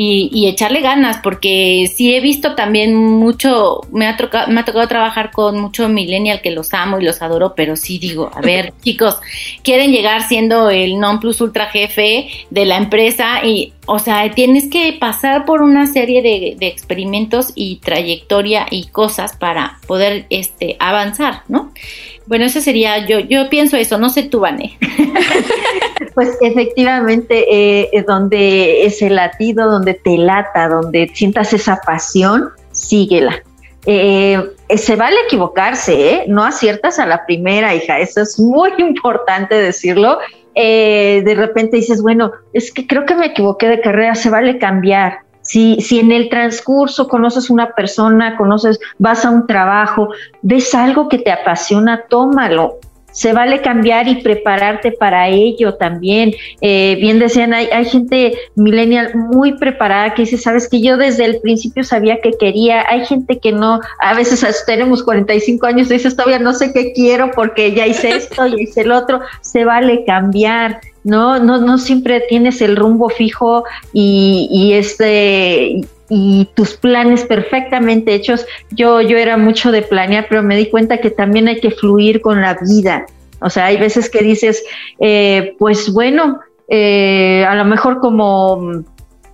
y, echarle ganas, porque sí he visto también mucho, me ha, me ha tocado trabajar con mucho millennial que los amo y los adoro, pero sí digo, a ver, chicos, quieren llegar siendo el non plus ultra jefe de la empresa y, o sea, tienes que pasar por una serie de, de experimentos y trayectoria y cosas para poder este, avanzar, ¿no? Bueno, eso sería, yo, yo pienso eso, no sé tú, Vane. pues efectivamente, eh, donde ese latido, donde te lata, donde sientas esa pasión, síguela. Eh, se vale equivocarse, ¿eh? no aciertas a la primera, hija, eso es muy importante decirlo. Eh, de repente dices, bueno, es que creo que me equivoqué de carrera, se vale cambiar, si, si en el transcurso conoces una persona, conoces, vas a un trabajo, ves algo que te apasiona, tómalo. Se vale cambiar y prepararte para ello también. Eh, bien decían, hay, hay gente millennial muy preparada que dice, sabes que yo desde el principio sabía que quería. Hay gente que no, a veces tenemos 45 años dices, todavía no sé qué quiero porque ya hice esto, ya hice el otro. Se vale cambiar ¿no? No, no siempre tienes el rumbo fijo y, este y tus planes perfectamente hechos. Yo, yo era mucho de planear, pero me di cuenta que también hay que fluir con la vida. O sea, hay veces que dices, eh, pues bueno, eh, a lo mejor como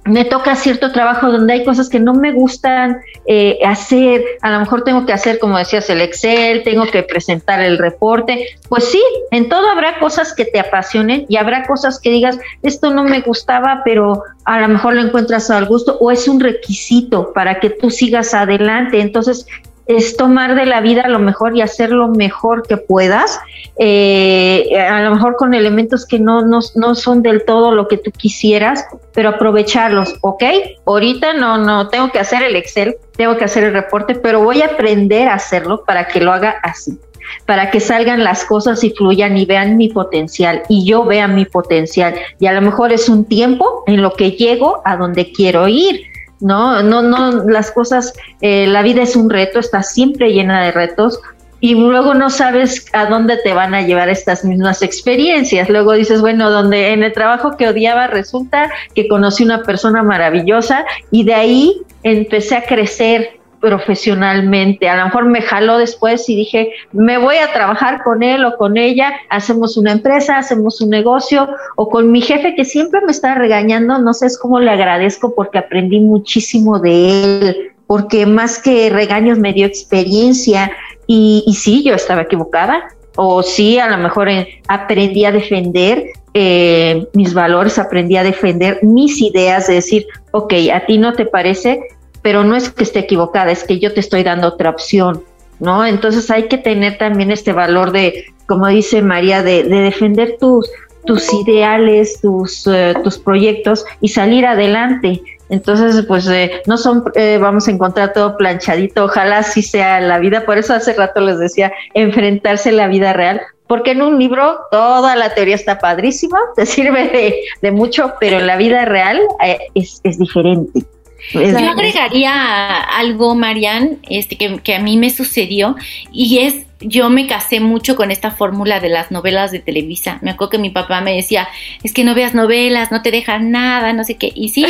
me toca cierto trabajo donde hay cosas que no me gustan eh, hacer, a lo mejor tengo que hacer, como decías, el Excel, tengo que presentar el reporte, pues sí, en todo habrá cosas que te apasionen y habrá cosas que digas, esto no me gustaba, pero a lo mejor lo encuentras al gusto o es un requisito para que tú sigas adelante. Entonces, es tomar de la vida lo mejor y hacer lo mejor que puedas, eh, a lo mejor con elementos que no, no, no, son del todo lo que tú quisieras, pero aprovecharlos, ¿ok? Ahorita no, no, tengo que hacer el Excel, tengo que hacer el reporte, pero voy a aprender a hacerlo para que lo haga así, para que salgan las cosas y fluyan y vean mi potencial y yo vea mi potencial. Y a lo mejor es un tiempo en lo que llego a donde quiero ir ¿no? No, no, las cosas, eh, la vida es un reto, está siempre llena de retos y luego no sabes a dónde te van a llevar estas mismas experiencias. Luego dices, bueno, donde en el trabajo que odiaba resulta que conocí una persona maravillosa y de ahí empecé a crecer profesionalmente. A lo mejor me jaló después y dije, me voy a trabajar con él o con ella, hacemos una empresa, hacemos un negocio, o con mi jefe que siempre me está regañando, no sé, es cómo le agradezco porque aprendí muchísimo de él, porque más que regaños me dio experiencia y, y sí, yo estaba equivocada, o sí, a lo mejor eh, aprendí a defender eh, mis valores, aprendí a defender mis ideas, de decir, ok, a ti no te parece, pero no es que esté equivocada, es que yo te estoy dando otra opción, ¿no? Entonces hay que tener también este valor de, como dice María, de, defender tus, tus ideales, tus, eh, tus proyectos y salir adelante. Entonces, pues eh, no son, eh, vamos a encontrar todo planchadito, ojalá así sea la vida. Por eso hace rato les decía, enfrentarse a la vida real, porque en un libro toda la teoría está padrísima, te sirve de, mucho, pero en la vida real eh, es, es diferente. Yo agregaría algo, Marian, este, que, que, a mí me sucedió y es yo me casé mucho con esta fórmula de las novelas de Televisa. Me acuerdo que mi papá me decía, es que no veas novelas, no te dejan nada, no sé qué. Y sí,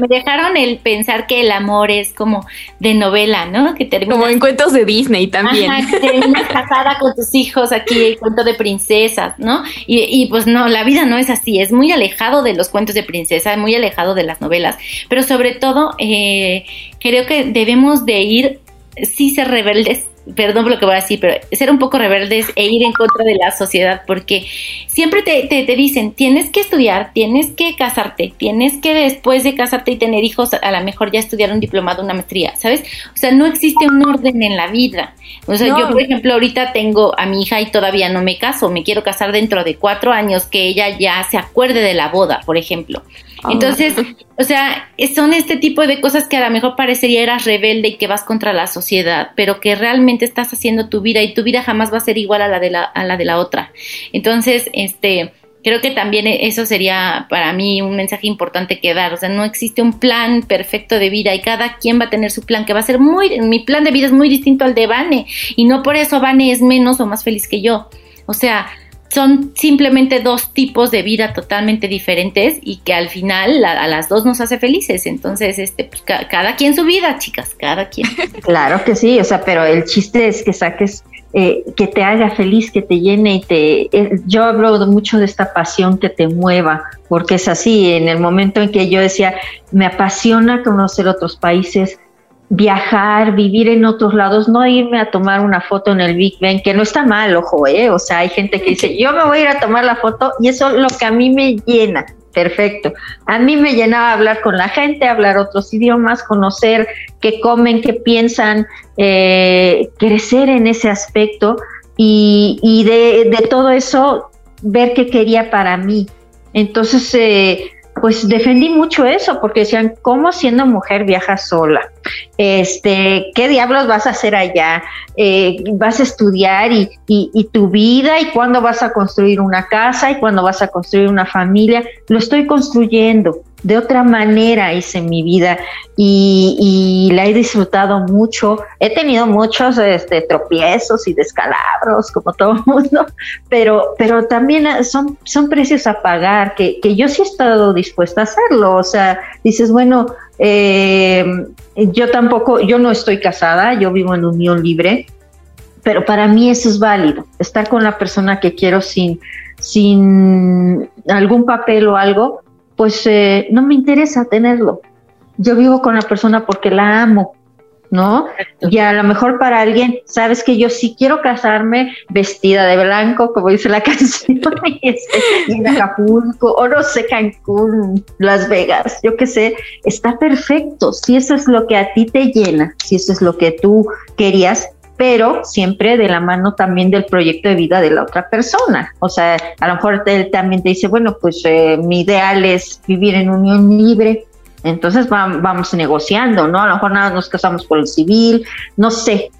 me dejaron, el pensar que el amor es como de novela, ¿no? Que como en cuentos de Disney también. Ajá, que terminas casada con tus hijos aquí, el cuento de princesas, ¿no? Y, y pues no, la vida no es así, es muy alejado de los cuentos de princesa, muy alejado de las novelas. Pero sobre todo, eh, creo que debemos de ir sí ser rebeldes perdón por lo que voy a decir, pero ser un poco rebeldes e ir en contra de la sociedad, porque siempre te, te, dicen, tienes que estudiar, tienes que casarte, tienes que después de casarte y tener hijos, a lo mejor ya estudiar un diplomado, una maestría, ¿sabes? O sea, no existe un orden en la vida. O sea, yo, por ejemplo, ahorita tengo a mi hija y todavía no me caso, me quiero casar dentro de cuatro años, que ella ya se acuerde de la boda, por ejemplo. Ah. Entonces, o sea, son este tipo de cosas que a lo mejor parecería eras rebelde y que vas contra la sociedad, pero que realmente estás haciendo tu vida y tu vida jamás va a ser igual a la de la, a la, de la otra. Entonces, este, creo que también eso sería para mí un mensaje importante que dar. O sea, no existe un plan perfecto de vida y cada quien va a tener su plan, que va a ser muy, mi plan de vida es muy distinto al de Vane y no por eso Vane es menos o más feliz que yo. O sea, son simplemente dos tipos de vida totalmente diferentes y que al final a las dos nos hace felices. Entonces, este, pues, cada quien su vida, chicas, cada quien. Claro que sí, o sea, pero el chiste es que saques, eh, que te haga feliz, que te llene y te... Eh, yo hablo mucho de esta pasión que te mueva, porque es así, en el momento en que yo decía, me apasiona conocer otros países, viajar, vivir en otros lados, no irme a tomar una foto en el Big Ben, que no está mal, ojo, ¿eh? O sea, hay gente que dice, yo me voy a ir a tomar la foto y eso es lo que a mí me llena. Perfecto. A mí me llenaba hablar con la gente, hablar otros idiomas, conocer qué comen, qué piensan, eh, crecer en ese aspecto y, y de, de, todo eso ver qué quería para mí. Entonces, eh, pues defendí mucho eso, porque decían, ¿cómo siendo mujer viajas sola? Este, ¿qué diablos vas a hacer allá? Eh, ¿Vas a estudiar y, y, y, tu vida? ¿Y cuándo vas a construir una casa? ¿Y cuándo vas a construir una familia? Lo estoy construyendo de otra manera hice mi vida y, la he disfrutado mucho. He tenido muchos este, tropiezos y descalabros, como todo el mundo, pero, pero también son, son precios a pagar que, que yo sí he estado dispuesta a hacerlo. O sea, dices, bueno, eh, yo tampoco, yo no estoy casada, yo vivo en unión libre, pero para mí eso es válido, estar con la persona que quiero sin, sin algún papel o algo, pues eh, no me interesa tenerlo. Yo vivo con la persona porque la amo, ¿no? Y a lo mejor para alguien, sabes que yo sí quiero casarme vestida de blanco, como dice la canción, en Acapulco, o no sé, Cancún, Las Vegas, yo qué sé, está perfecto. Si eso es lo que a ti te llena, si eso es lo que tú querías, pero siempre de la mano también del proyecto de vida de la otra persona. O sea, a lo mejor él también te dice, bueno, pues eh, mi ideal es vivir en unión libre, entonces vamos negociando, ¿no? A lo mejor nada nos casamos por el civil, no sé,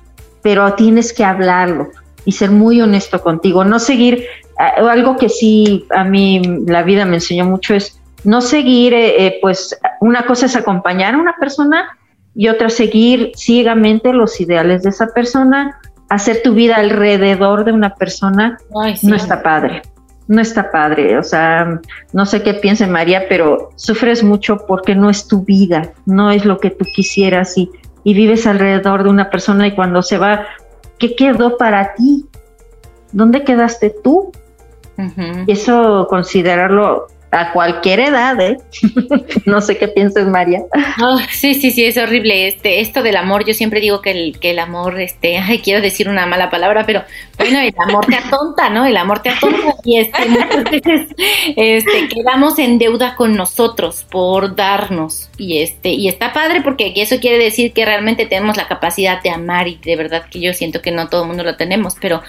pero tienes que hablarlo y ser muy honesto contigo, no seguir, eh, algo que sí a mí la vida me enseñó mucho es no seguir, eh, pues una cosa es acompañar a una persona y otra seguir ciegamente los ideales de esa persona, hacer tu vida alrededor de una persona, no está padre. No está padre, o sea, no sé qué piense María, pero sufres mucho porque no es tu vida, no es lo que tú quisieras y, y vives alrededor de una persona y cuando se va, ¿qué quedó para ti? ¿Dónde quedaste tú? Y eso considerarlo a cualquier edad, ¿eh? no sé qué piensas, María. Oh, sí, sí, sí, es horrible. Este, esto del amor, yo siempre digo que el, que el amor, este, quiero decir una mala palabra, pero bueno, el amor te atonta, ¿no? El amor te atonta y este, este, quedamos en deuda con nosotros por darnos y este, y está padre porque eso quiere decir que realmente tenemos la capacidad de amar y de verdad que yo siento que no todo el mundo lo tenemos, pero,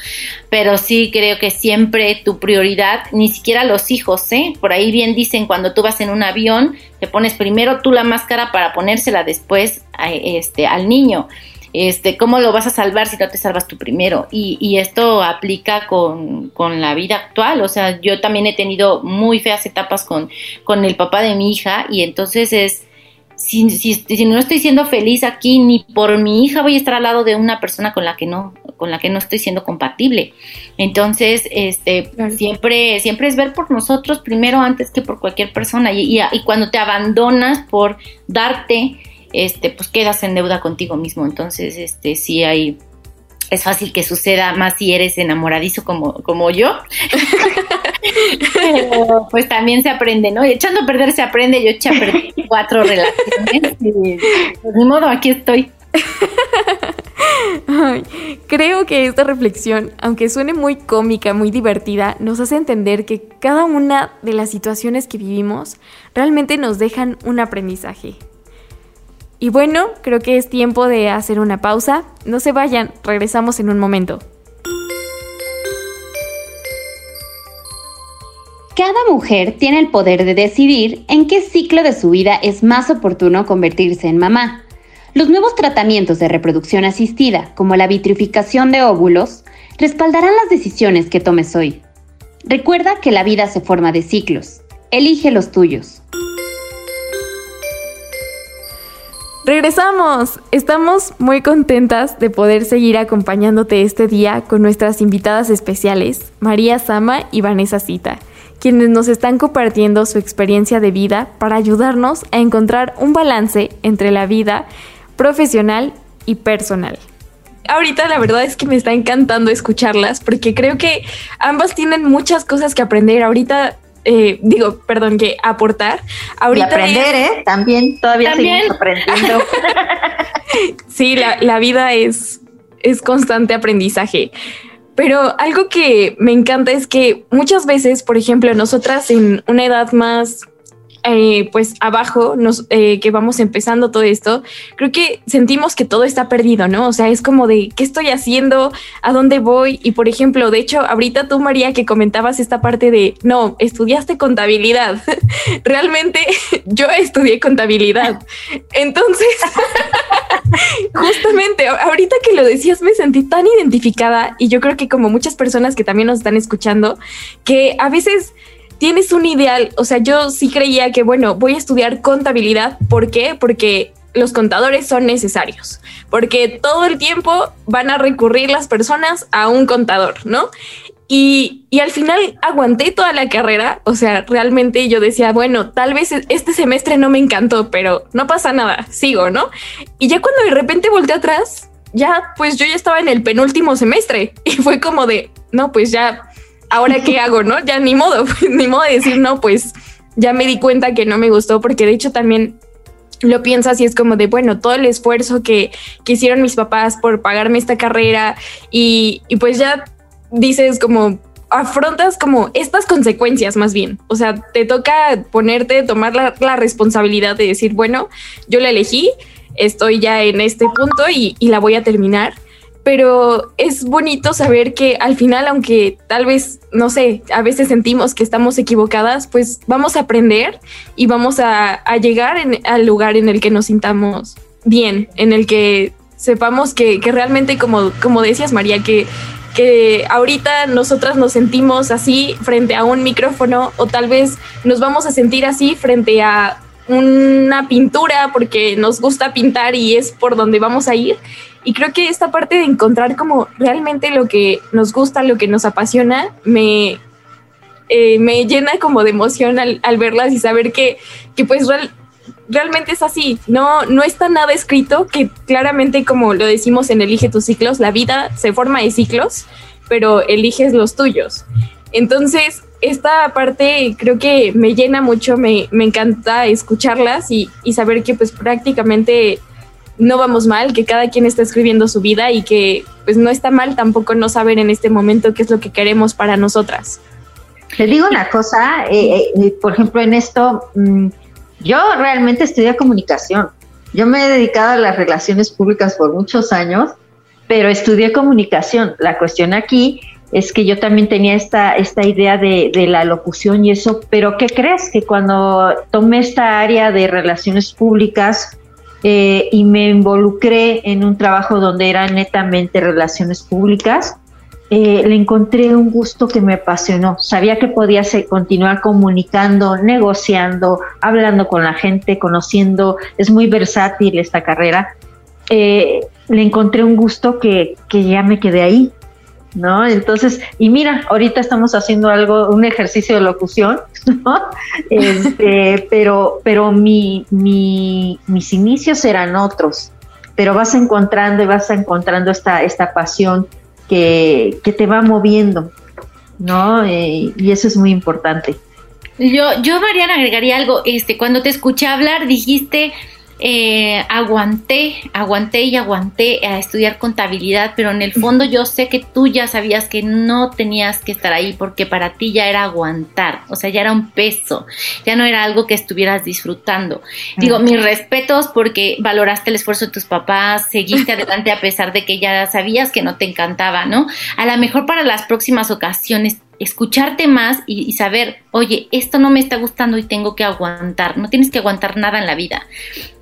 pero sí creo que siempre tu prioridad, ni siquiera los hijos, ¿eh? Por ahí bien dicen cuando tú vas en un avión, te pones primero tú la máscara para ponérsela después a, este, al niño este, ¿cómo lo vas a salvar si no te salvas tú primero? Y, y esto aplica con, con, la vida actual, o sea, yo también he tenido muy feas etapas con, con el papá de mi hija y entonces es, si, si, si, no estoy siendo feliz aquí, ni por mi hija voy a estar al lado de una persona con la que no, con la que no estoy siendo compatible. Entonces, este, siempre, siempre es ver por nosotros primero antes que por cualquier persona. Y, y, y, cuando te abandonas por darte, este, pues quedas en deuda contigo mismo. Entonces, este, sí hay, es fácil que suceda más si eres enamoradizo como, como yo. Pero pues también se aprende, ¿no? Y echando a perder se aprende. Yo eché a perder cuatro relaciones y pues ni modo, aquí estoy. Creo que esta reflexión, aunque suene muy cómica, muy divertida, nos hace entender que cada una de las situaciones que vivimos realmente nos dejan un aprendizaje. Y bueno, creo que es tiempo de hacer una pausa. No se vayan, regresamos en un momento. Cada mujer tiene el poder de decidir en qué ciclo de su vida es más oportuno convertirse en mamá. Los nuevos tratamientos de reproducción asistida, como la vitrificación de óvulos, respaldarán las decisiones que tomes hoy. Recuerda que la vida se forma de ciclos. Elige los tuyos. Regresamos. Estamos muy contentas de poder seguir acompañándote este día con nuestras invitadas especiales, María Sama y Vanessa Cita, quienes nos están compartiendo su experiencia de vida para ayudarnos a encontrar un balance entre la vida profesional y personal. Ahorita la verdad es que me está encantando escucharlas porque creo que ambas tienen muchas cosas que aprender. Ahorita eh, digo, perdón, que aportar. Ahorita y aprender, ¿eh? También, todavía seguimos aprendiendo. sí, la, la vida es, es constante aprendizaje. Pero algo que me encanta es que muchas veces, por ejemplo, nosotras en una edad más eh, pues abajo, nos, eh, que vamos empezando todo esto, creo que sentimos que todo está perdido, ¿no? O sea, es como de, ¿qué estoy haciendo? ¿A dónde voy? Y por ejemplo, de hecho, ahorita tú, María, que comentabas esta parte de, no, estudiaste contabilidad. Realmente yo estudié contabilidad. Entonces, justamente, ahorita que lo decías, me sentí tan identificada y yo creo que como muchas personas que también nos están escuchando, que a veces tienes un ideal, o sea, yo sí creía que, bueno, voy a estudiar contabilidad, ¿por qué? Porque los contadores son necesarios, porque todo el tiempo van a recurrir las personas a un contador, ¿no? Y, y, al final aguanté toda la carrera, o sea, realmente yo decía, bueno, tal vez este semestre no me encantó, pero no pasa nada, sigo, ¿no? Y ya cuando de repente volteé atrás, ya, pues yo ya estaba en el penúltimo semestre y fue como de, no, pues ya ahora qué hago, ¿no? Ya ni modo, ni modo de decir, no, pues ya me di cuenta que no me gustó, porque de hecho también lo piensas y es como de, bueno, todo el esfuerzo que, que hicieron mis papás por pagarme esta carrera y, y pues ya dices como, afrontas como estas consecuencias más bien. O sea, te toca ponerte, tomar la, la, responsabilidad de decir, bueno, yo la elegí, estoy ya en este punto y, y la voy a terminar pero es bonito saber que al final, aunque tal vez, no sé, a veces sentimos que estamos equivocadas, pues vamos a aprender y vamos a, llegar al lugar en el que nos sintamos bien, en el que sepamos que, realmente, como, como decías María, que, que ahorita nosotras nos sentimos así frente a un micrófono o tal vez nos vamos a sentir así frente a una pintura porque nos gusta pintar y es por donde vamos a ir y creo que esta parte de encontrar como realmente lo que nos gusta, lo que nos apasiona, me, eh, me llena como de emoción al, verlas y saber que, que pues realmente es así. No, no está nada escrito, que claramente como lo decimos en Elige tus ciclos, la vida se forma de ciclos, pero eliges los tuyos. Entonces, esta parte creo que me llena mucho, me, me encanta escucharlas y, y, saber que pues prácticamente no vamos mal, que cada quien está escribiendo su vida y que pues no está mal tampoco no saber en este momento qué es lo que queremos para nosotras. Te digo una cosa, eh, eh, por ejemplo, en esto, mmm, yo realmente estudié comunicación. Yo me he dedicado a las relaciones públicas por muchos años, pero estudié comunicación. La cuestión aquí es que yo también tenía esta, esta idea de, de, la locución y eso, pero ¿qué crees? Que cuando tomé esta área de relaciones públicas eh, y me involucré en un trabajo donde eran netamente relaciones públicas, eh, le encontré un gusto que me apasionó. Sabía que podía continuar comunicando, negociando, hablando con la gente, conociendo. Es muy versátil esta carrera. Eh, le encontré un gusto que, que ya me quedé ahí. ¿No? Entonces, y mira, ahorita estamos haciendo algo, un ejercicio de locución, ¿no? Este, pero, pero mi, mi, mis inicios eran otros, pero vas encontrando y vas encontrando esta, esta pasión que, que te va moviendo, ¿no? Eh, y eso es muy importante. Yo, yo, Mariana, agregaría algo, este, cuando te escuché hablar dijiste eh, aguanté, aguanté y aguanté a estudiar contabilidad, pero en el fondo yo sé que tú ya sabías que no tenías que estar ahí porque para ti ya era aguantar, o sea, ya era un peso, ya no era algo que estuvieras disfrutando. Digo, mis respetos porque valoraste el esfuerzo de tus papás, seguiste adelante a pesar de que ya sabías que no te encantaba, ¿no? A lo mejor para las próximas ocasiones escucharte más y, saber, oye, esto no me está gustando y tengo que aguantar. No tienes que aguantar nada en la vida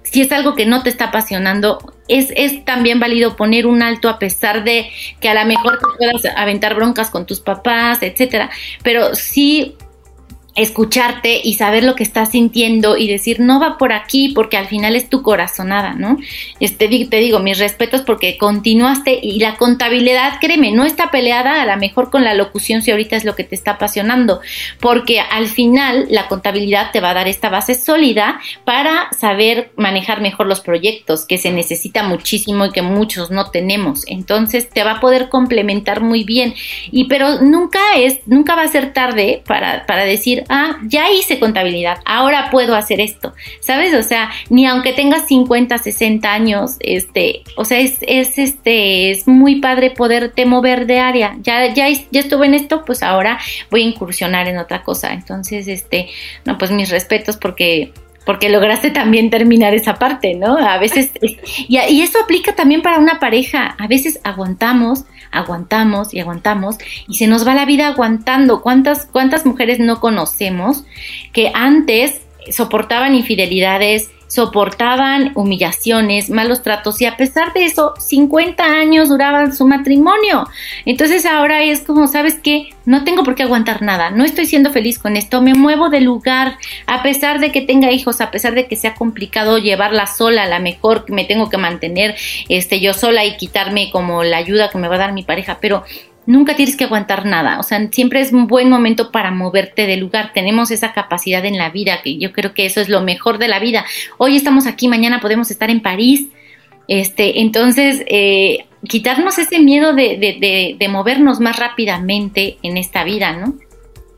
si es algo que no te está apasionando, es, es, también válido poner un alto a pesar de que a lo mejor te puedas aventar broncas con tus papás, etcétera. Pero sí escucharte y saber lo que estás sintiendo y decir no va por aquí porque al final es tu corazonada, ¿no? Este, te digo, mis respetos porque continuaste y la contabilidad, créeme, no está peleada a lo mejor con la locución si ahorita es lo que te está apasionando, porque al final la contabilidad te va a dar esta base sólida para saber manejar mejor los proyectos que se necesita muchísimo y que muchos no tenemos. Entonces te va a poder complementar muy bien y pero nunca es nunca va a ser tarde para para decir ah, ya hice contabilidad, ahora puedo hacer esto, ¿sabes? O sea, ni aunque tengas 50, 60 años, este, o sea, es, es este, es muy padre poderte mover de área. Ya, ya, ya estuve en esto, pues ahora voy a incursionar en otra cosa. Entonces, este, no, pues mis respetos porque porque lograste también terminar esa parte, ¿no? A veces, y, y, eso aplica también para una pareja, a veces aguantamos, aguantamos y aguantamos y se nos va la vida aguantando. ¿Cuántas, cuántas mujeres no conocemos que antes soportaban infidelidades, soportaban humillaciones, malos tratos y a pesar de eso, 50 años duraban su matrimonio. Entonces ahora es como, ¿sabes qué? No tengo por qué aguantar nada, no estoy siendo feliz con esto, me muevo de lugar, a pesar de que tenga hijos, a pesar de que sea complicado llevarla sola, a la mejor me tengo que mantener este, yo sola y quitarme como la ayuda que me va a dar mi pareja, pero nunca tienes que aguantar nada, o sea, siempre es un buen momento para moverte de lugar, tenemos esa capacidad en la vida, que yo creo que eso es lo mejor de la vida. Hoy estamos aquí, mañana podemos estar en París, este, entonces, eh, quitarnos ese miedo de, de, de, movernos más rápidamente en esta vida, ¿no?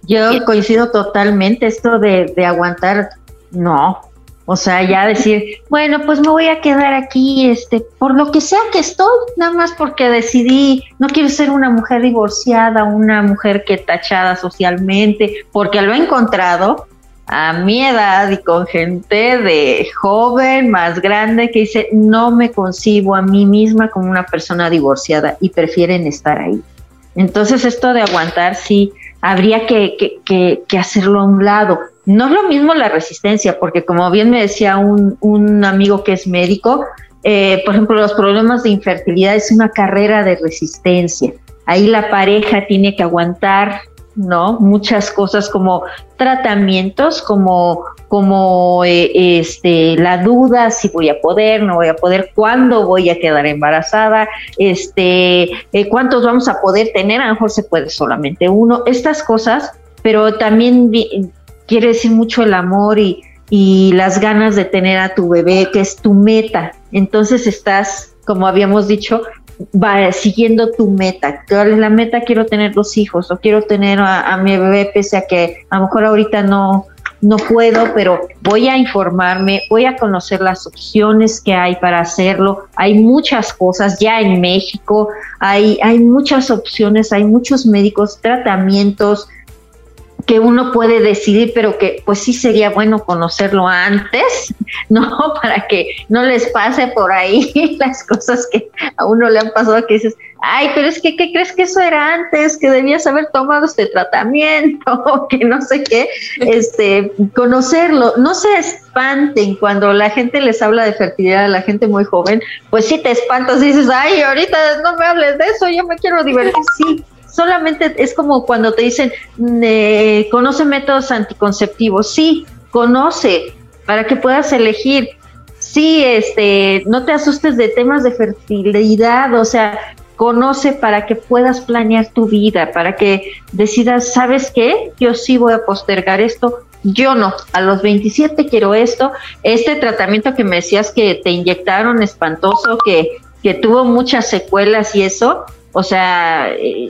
Yo coincido totalmente, esto de, de aguantar, no, o sea, ya decir, bueno, pues me voy a quedar aquí, este, por lo que sea que estoy, nada más porque decidí, no quiero ser una mujer divorciada, una mujer que tachada socialmente, porque lo he encontrado a mi edad y con gente de joven, más grande, que dice, no me concibo a mí misma como una persona divorciada y prefieren estar ahí. Entonces esto de aguantar, sí, habría que, que, que, que hacerlo a un lado no es lo mismo la resistencia, porque como bien me decía un, un amigo que es médico, eh, por ejemplo, los problemas de infertilidad es una carrera de resistencia. Ahí la pareja tiene que aguantar, ¿no? Muchas cosas como tratamientos, como, como eh, este, la duda si voy a poder, no voy a poder, cuándo voy a quedar embarazada, este, eh, cuántos vamos a poder tener, a lo mejor se puede solamente uno, estas cosas, pero también quiere decir mucho el amor y, y las ganas de tener a tu bebé, que es tu meta. Entonces estás, como habíamos dicho, va siguiendo tu meta. ¿Cuál es la meta? Quiero tener dos hijos o quiero tener a, a mi bebé pese a que a lo mejor ahorita no, no puedo, pero voy a informarme, voy a conocer las opciones que hay para hacerlo. Hay muchas cosas ya en México, hay, hay muchas opciones, hay muchos médicos, tratamientos, que uno puede decidir, pero que pues sí sería bueno conocerlo antes, ¿no? Para que no les pase por ahí las cosas que a uno le han pasado que dices, ay, pero es que, ¿qué crees que eso era antes? Que debías haber tomado este tratamiento, que no sé qué, este, conocerlo. No se espanten cuando la gente les habla de fertilidad a la gente muy joven, pues sí te espantas y dices, ay, ahorita no me hables de eso, yo me quiero divertir, sí solamente es como cuando te dicen, conoce métodos anticonceptivos. Sí, conoce para que puedas elegir. Sí, este, no te asustes de temas de fertilidad, o sea, conoce para que puedas planear tu vida, para que decidas, ¿sabes qué? Yo sí voy a postergar esto, yo no, a los 27 quiero esto, este tratamiento que me decías que te inyectaron espantoso, que, que tuvo muchas secuelas y eso, o sea, eh,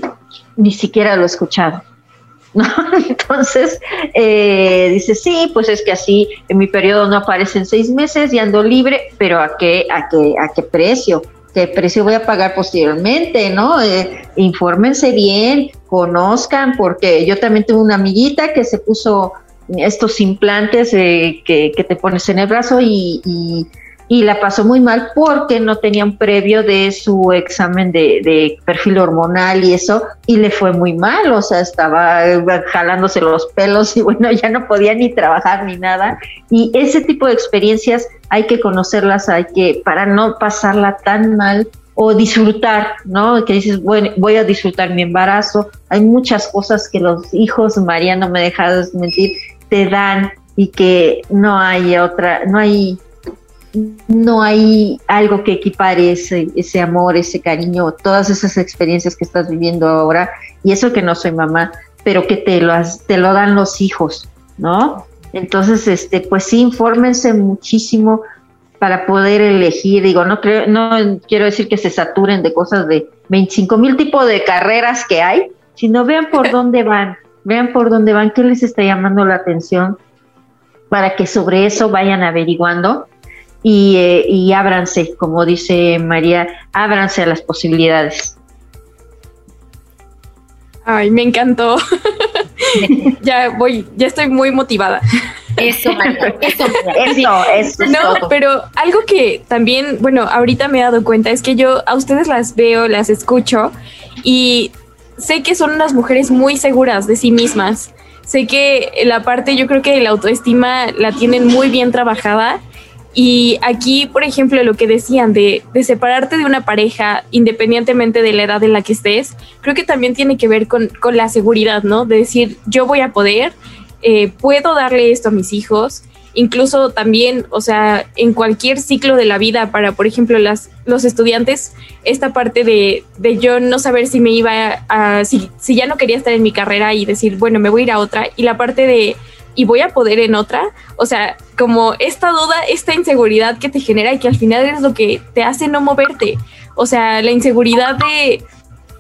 ni siquiera lo he escuchado. ¿no? Entonces, eh, dice, sí, pues es que así en mi periodo no aparecen seis meses y ando libre, pero ¿a qué, a qué, a qué precio? ¿Qué precio voy a pagar posteriormente? ¿no? Eh, infórmense bien, conozcan, porque yo también tuve una amiguita que se puso estos implantes eh, que, que, te pones en el brazo y, y y la pasó muy mal porque no tenía un previo de su examen de, perfil hormonal y eso, y le fue muy mal, o sea, estaba jalándose los pelos y bueno, ya no podía ni trabajar ni nada. Y ese tipo de experiencias hay que conocerlas, hay que, para no pasarla tan mal o disfrutar, ¿no? Que dices, bueno, voy a disfrutar mi embarazo. Hay muchas cosas que los hijos, María, no me dejas mentir, te dan y que no hay otra, no hay no hay algo que equipare ese, ese amor, ese cariño, todas esas experiencias que estás viviendo ahora, y eso que no soy mamá, pero que te lo, te lo dan los hijos, ¿no? Entonces, este, pues sí, infórmense muchísimo para poder elegir. Digo, no creo, no quiero decir que se saturen de cosas de 25 mil tipos de carreras que hay, sino vean por dónde van, vean por dónde van, qué les está llamando la atención, para que sobre eso vayan averiguando y, eh, y ábranse, como dice María, ábranse a las posibilidades. Ay, me encantó. ya voy, ya estoy muy motivada. Eso, eso, eso, eso. No, pero algo que también, bueno, ahorita me he dado cuenta es que yo a ustedes las veo, las escucho y sé que son unas mujeres muy seguras de sí mismas. Sé que la parte, yo creo que la autoestima la tienen muy bien trabajada y aquí, por ejemplo, lo que decían de, separarte de una pareja independientemente de la edad en la que estés, creo que también tiene que ver con, la seguridad, ¿no? De decir, yo voy a poder, eh, puedo darle esto a mis hijos, incluso también, o sea, en cualquier ciclo de la vida, para, por ejemplo, las, los estudiantes, esta parte de, de yo no saber si me iba a, si, si ya no quería estar en mi carrera y decir, bueno, me voy a ir a otra, y la parte de y voy a poder en otra. O sea, como esta duda, esta inseguridad que te genera y que al final es lo que te hace no moverte. O sea, la inseguridad de,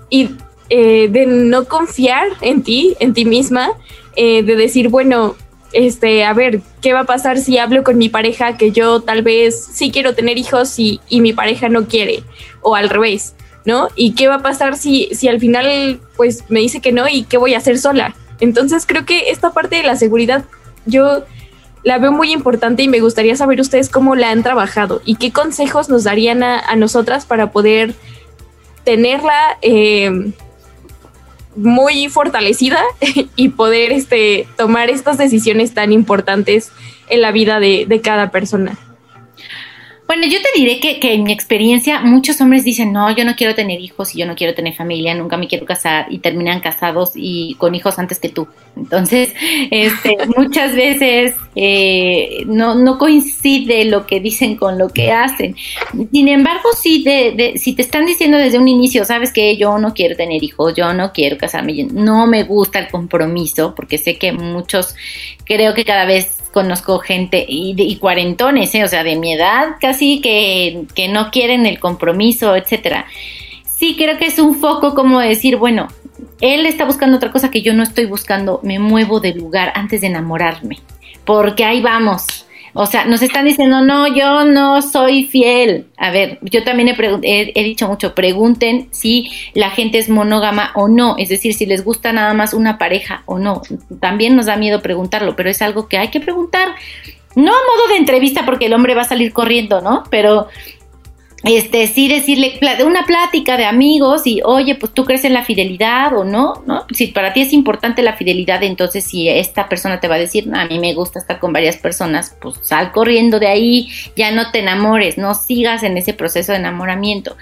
y, eh, de no confiar en ti, en ti misma, eh, de decir, bueno, este, a ver, ¿qué va a pasar si hablo con mi pareja que yo tal vez sí quiero tener hijos y, y mi pareja no quiere? O al revés, ¿no? ¿Y qué va a pasar si, si al final pues me dice que no y qué voy a hacer sola? Entonces creo que esta parte de la seguridad yo la veo muy importante y me gustaría saber ustedes cómo la han trabajado y qué consejos nos darían a, nosotras para poder tenerla eh, muy fortalecida y poder este, tomar estas decisiones tan importantes en la vida de cada persona. Yo te diré que, que, en mi experiencia muchos hombres dicen, no, yo no quiero tener hijos y yo no quiero tener familia, nunca me quiero casar y terminan casados y con hijos antes que tú. Entonces, este, muchas veces eh, no, no coincide lo que dicen con lo que hacen. Sin embargo, si, de, si te están diciendo desde un inicio, sabes que yo no quiero tener hijos, yo no quiero casarme, no me gusta el compromiso, porque sé que muchos, creo que cada vez conozco gente y, cuarentones, ¿eh? o sea, de mi edad casi que, que no quieren el compromiso, etcétera. sí creo que es un foco como decir, bueno, él está buscando otra cosa que yo no estoy buscando, me muevo de lugar antes de enamorarme, porque ahí vamos. O sea, nos están diciendo, no, yo no soy fiel. A ver, yo también he, dicho mucho, pregunten si la gente es monógama o no, es decir, si les gusta nada más una pareja o no. También nos da miedo preguntarlo, pero es algo que hay que preguntar. No a modo de entrevista porque el hombre va a salir corriendo, ¿no? Pero este, sí decirle una plática de amigos y, oye, pues tú crees en la fidelidad o no, ¿no? Si para ti es importante la fidelidad, entonces si esta persona te va a decir, a mí me gusta estar con varias personas, pues sal corriendo de ahí, ya no te enamores, no sigas en ese proceso de enamoramiento.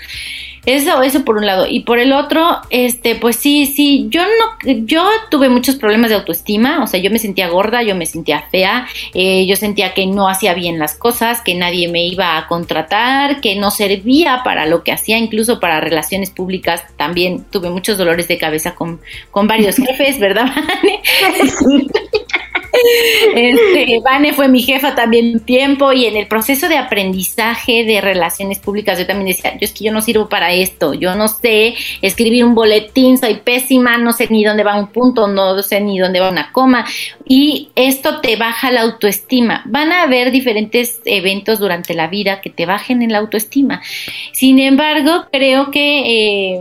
Eso, eso por un lado. Y por el otro, este, pues sí, sí, yo no, yo tuve muchos problemas de autoestima, o sea, yo me sentía gorda, yo me sentía fea, eh, yo sentía que no hacía bien las cosas, que nadie me iba a contratar, que no servía para lo que hacía, incluso para relaciones públicas. También tuve muchos dolores de cabeza con, con varios jefes, ¿verdad, Este, Vane fue mi jefa también un tiempo y en el proceso de aprendizaje de relaciones públicas yo también decía, yo es que yo no sirvo para esto, yo no sé escribir un boletín, soy pésima, no sé ni dónde va un punto, no sé ni dónde va una coma y esto te baja la autoestima. Van a haber diferentes eventos durante la vida que te bajen en la autoestima. Sin embargo, creo que eh,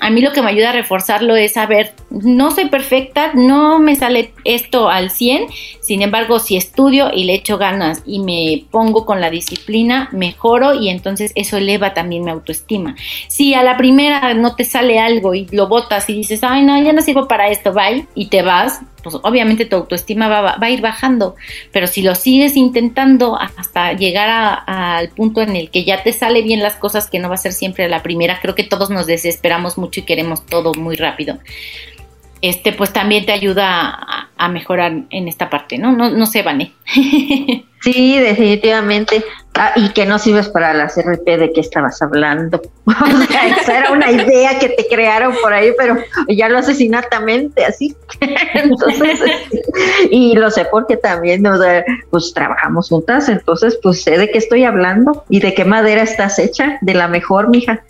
a mí lo que me ayuda a reforzarlo es saber, no soy perfecta, no me sale esto al 100, sin embargo, si estudio y le echo ganas y me pongo con la disciplina, mejoro y entonces eso eleva también mi autoestima. Si a la primera no te sale algo y lo botas y dices, ay, no, ya no sirvo para esto, bye, y te vas, pues obviamente tu autoestima va, a ir bajando, pero si lo sigues intentando hasta llegar al punto en el que ya te sale bien las cosas, que no va a ser siempre a la primera, creo que todos nos desesperamos mucho y queremos todo muy rápido este, pues también te ayuda a, mejorar en esta parte, ¿no? No, no sé, Vane. Sí, definitivamente. Ah, y que no sirves para la CRP de qué estabas hablando. o sea, esa era una idea que te crearon por ahí, pero ya lo haces innatamente, así. entonces, y lo sé porque también, pues trabajamos juntas, entonces, pues sé de qué estoy hablando y de qué madera estás hecha, de la mejor, mija.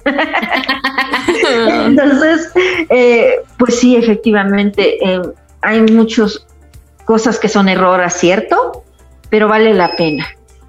entonces, eh, pues sí, efectivamente, eh, hay muchas cosas que son error, ¿cierto? pero vale la pena,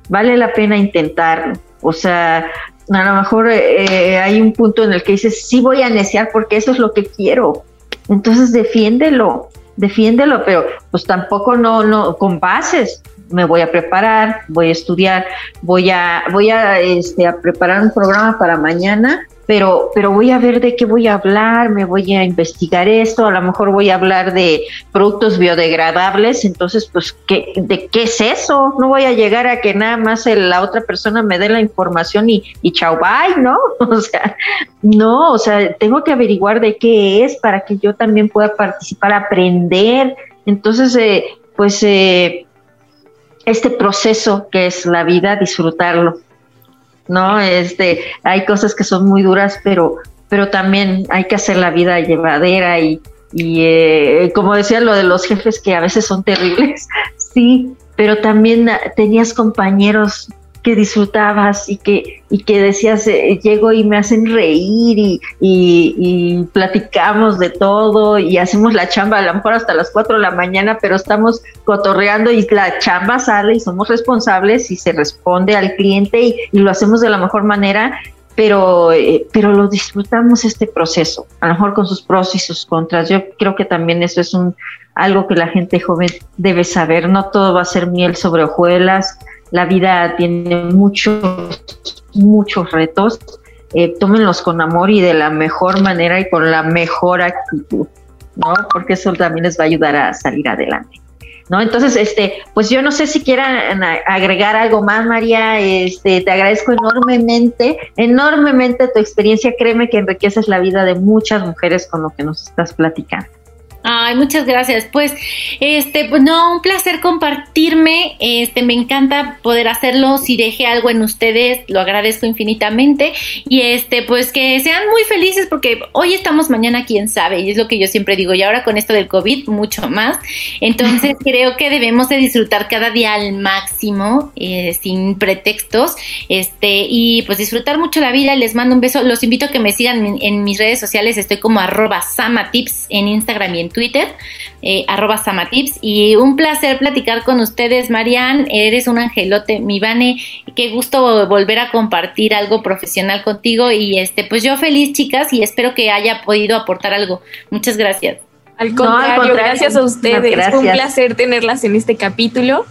vale la pena intentarlo. O sea, a lo mejor eh, hay un punto en el que dices, sí voy a neciar porque eso es lo que quiero. Entonces defiéndelo, defiéndelo, pero pues tampoco no, no, con bases. Me voy a preparar, voy a estudiar, voy a, voy a, este, a preparar un programa para mañana pero, pero voy a ver de qué voy a hablar, me voy a investigar esto, a lo mejor voy a hablar de productos biodegradables, entonces, pues, ¿qué, ¿de qué es eso? No voy a llegar a que nada más la otra persona me dé la información y, y chao, bye, ¿no? O sea, no, o sea, tengo que averiguar de qué es para que yo también pueda participar, aprender. Entonces, eh, pues, eh, este proceso que es la vida, disfrutarlo. ¿No? Este, hay cosas que son muy duras, pero, pero también hay que hacer la vida llevadera y, y eh, como decía lo de los jefes que a veces son terribles, sí, pero también tenías compañeros que disfrutabas y que, y que decías, eh, llego y me hacen reír y, y, platicamos de todo y hacemos la chamba a lo mejor hasta las 4 de la mañana, pero estamos cotorreando y la chamba sale y somos responsables y se responde al cliente y, lo hacemos de la mejor manera, pero, eh, pero lo disfrutamos este proceso, a lo mejor con sus pros y sus contras. Yo creo que también eso es un algo que la gente joven debe saber, no todo va a ser miel sobre hojuelas, la vida tiene muchos, muchos retos. Eh, tómenlos con amor y de la mejor manera y con la mejor actitud, ¿no? Porque eso también les va a ayudar a salir adelante. ¿No? Entonces, este, pues yo no sé si quieran agregar algo más, María. Este, te agradezco enormemente, enormemente tu experiencia. Créeme que enriqueces la vida de muchas mujeres con lo que nos estás platicando. Ay, muchas gracias. Pues, este, pues no, un placer compartirme. Este, me encanta poder hacerlo. Si dejé algo en ustedes, lo agradezco infinitamente. Y este, pues que sean muy felices porque hoy estamos, mañana quién sabe. Y es lo que yo siempre digo. Y ahora con esto del COVID, mucho más. Entonces, creo que debemos de disfrutar cada día al máximo, eh, sin pretextos. Este, y pues disfrutar mucho la vida. Les mando un beso. Los invito a que me sigan en, en mis redes sociales. Estoy como arroba samatips en Instagram y en Twitter, eh, arroba samatips. Y un placer platicar con ustedes, Marian. Eres un angelote, mi Vane. Qué gusto volver a compartir algo profesional contigo. Y este, pues yo feliz, chicas, y espero que haya podido aportar algo. Muchas gracias. Al contrario, gracias a ustedes. Fue un placer tenerlas en este capítulo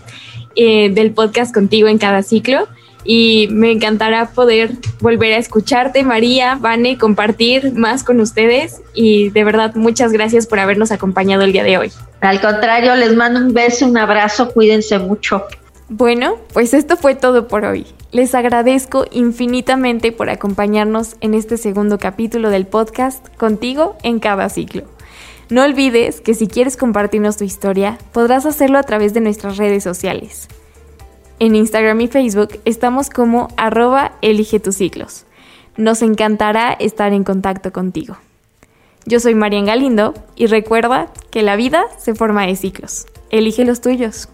eh, del podcast contigo en cada ciclo y me encantará poder volver a escucharte, María, Vane, compartir más con ustedes y de verdad muchas gracias por habernos acompañado el día de hoy. Al contrario, les mando un beso, un abrazo, cuídense mucho. Bueno, pues esto fue todo por hoy. Les agradezco infinitamente por acompañarnos en este segundo capítulo del podcast Contigo en cada ciclo. No olvides que si quieres compartirnos tu historia, podrás hacerlo a través de nuestras redes sociales. En Instagram y Facebook estamos como arroba elige tus ciclos. Nos encantará estar en contacto contigo. Yo soy Marian Galindo y recuerda que la vida se forma de ciclos. Elige los tuyos.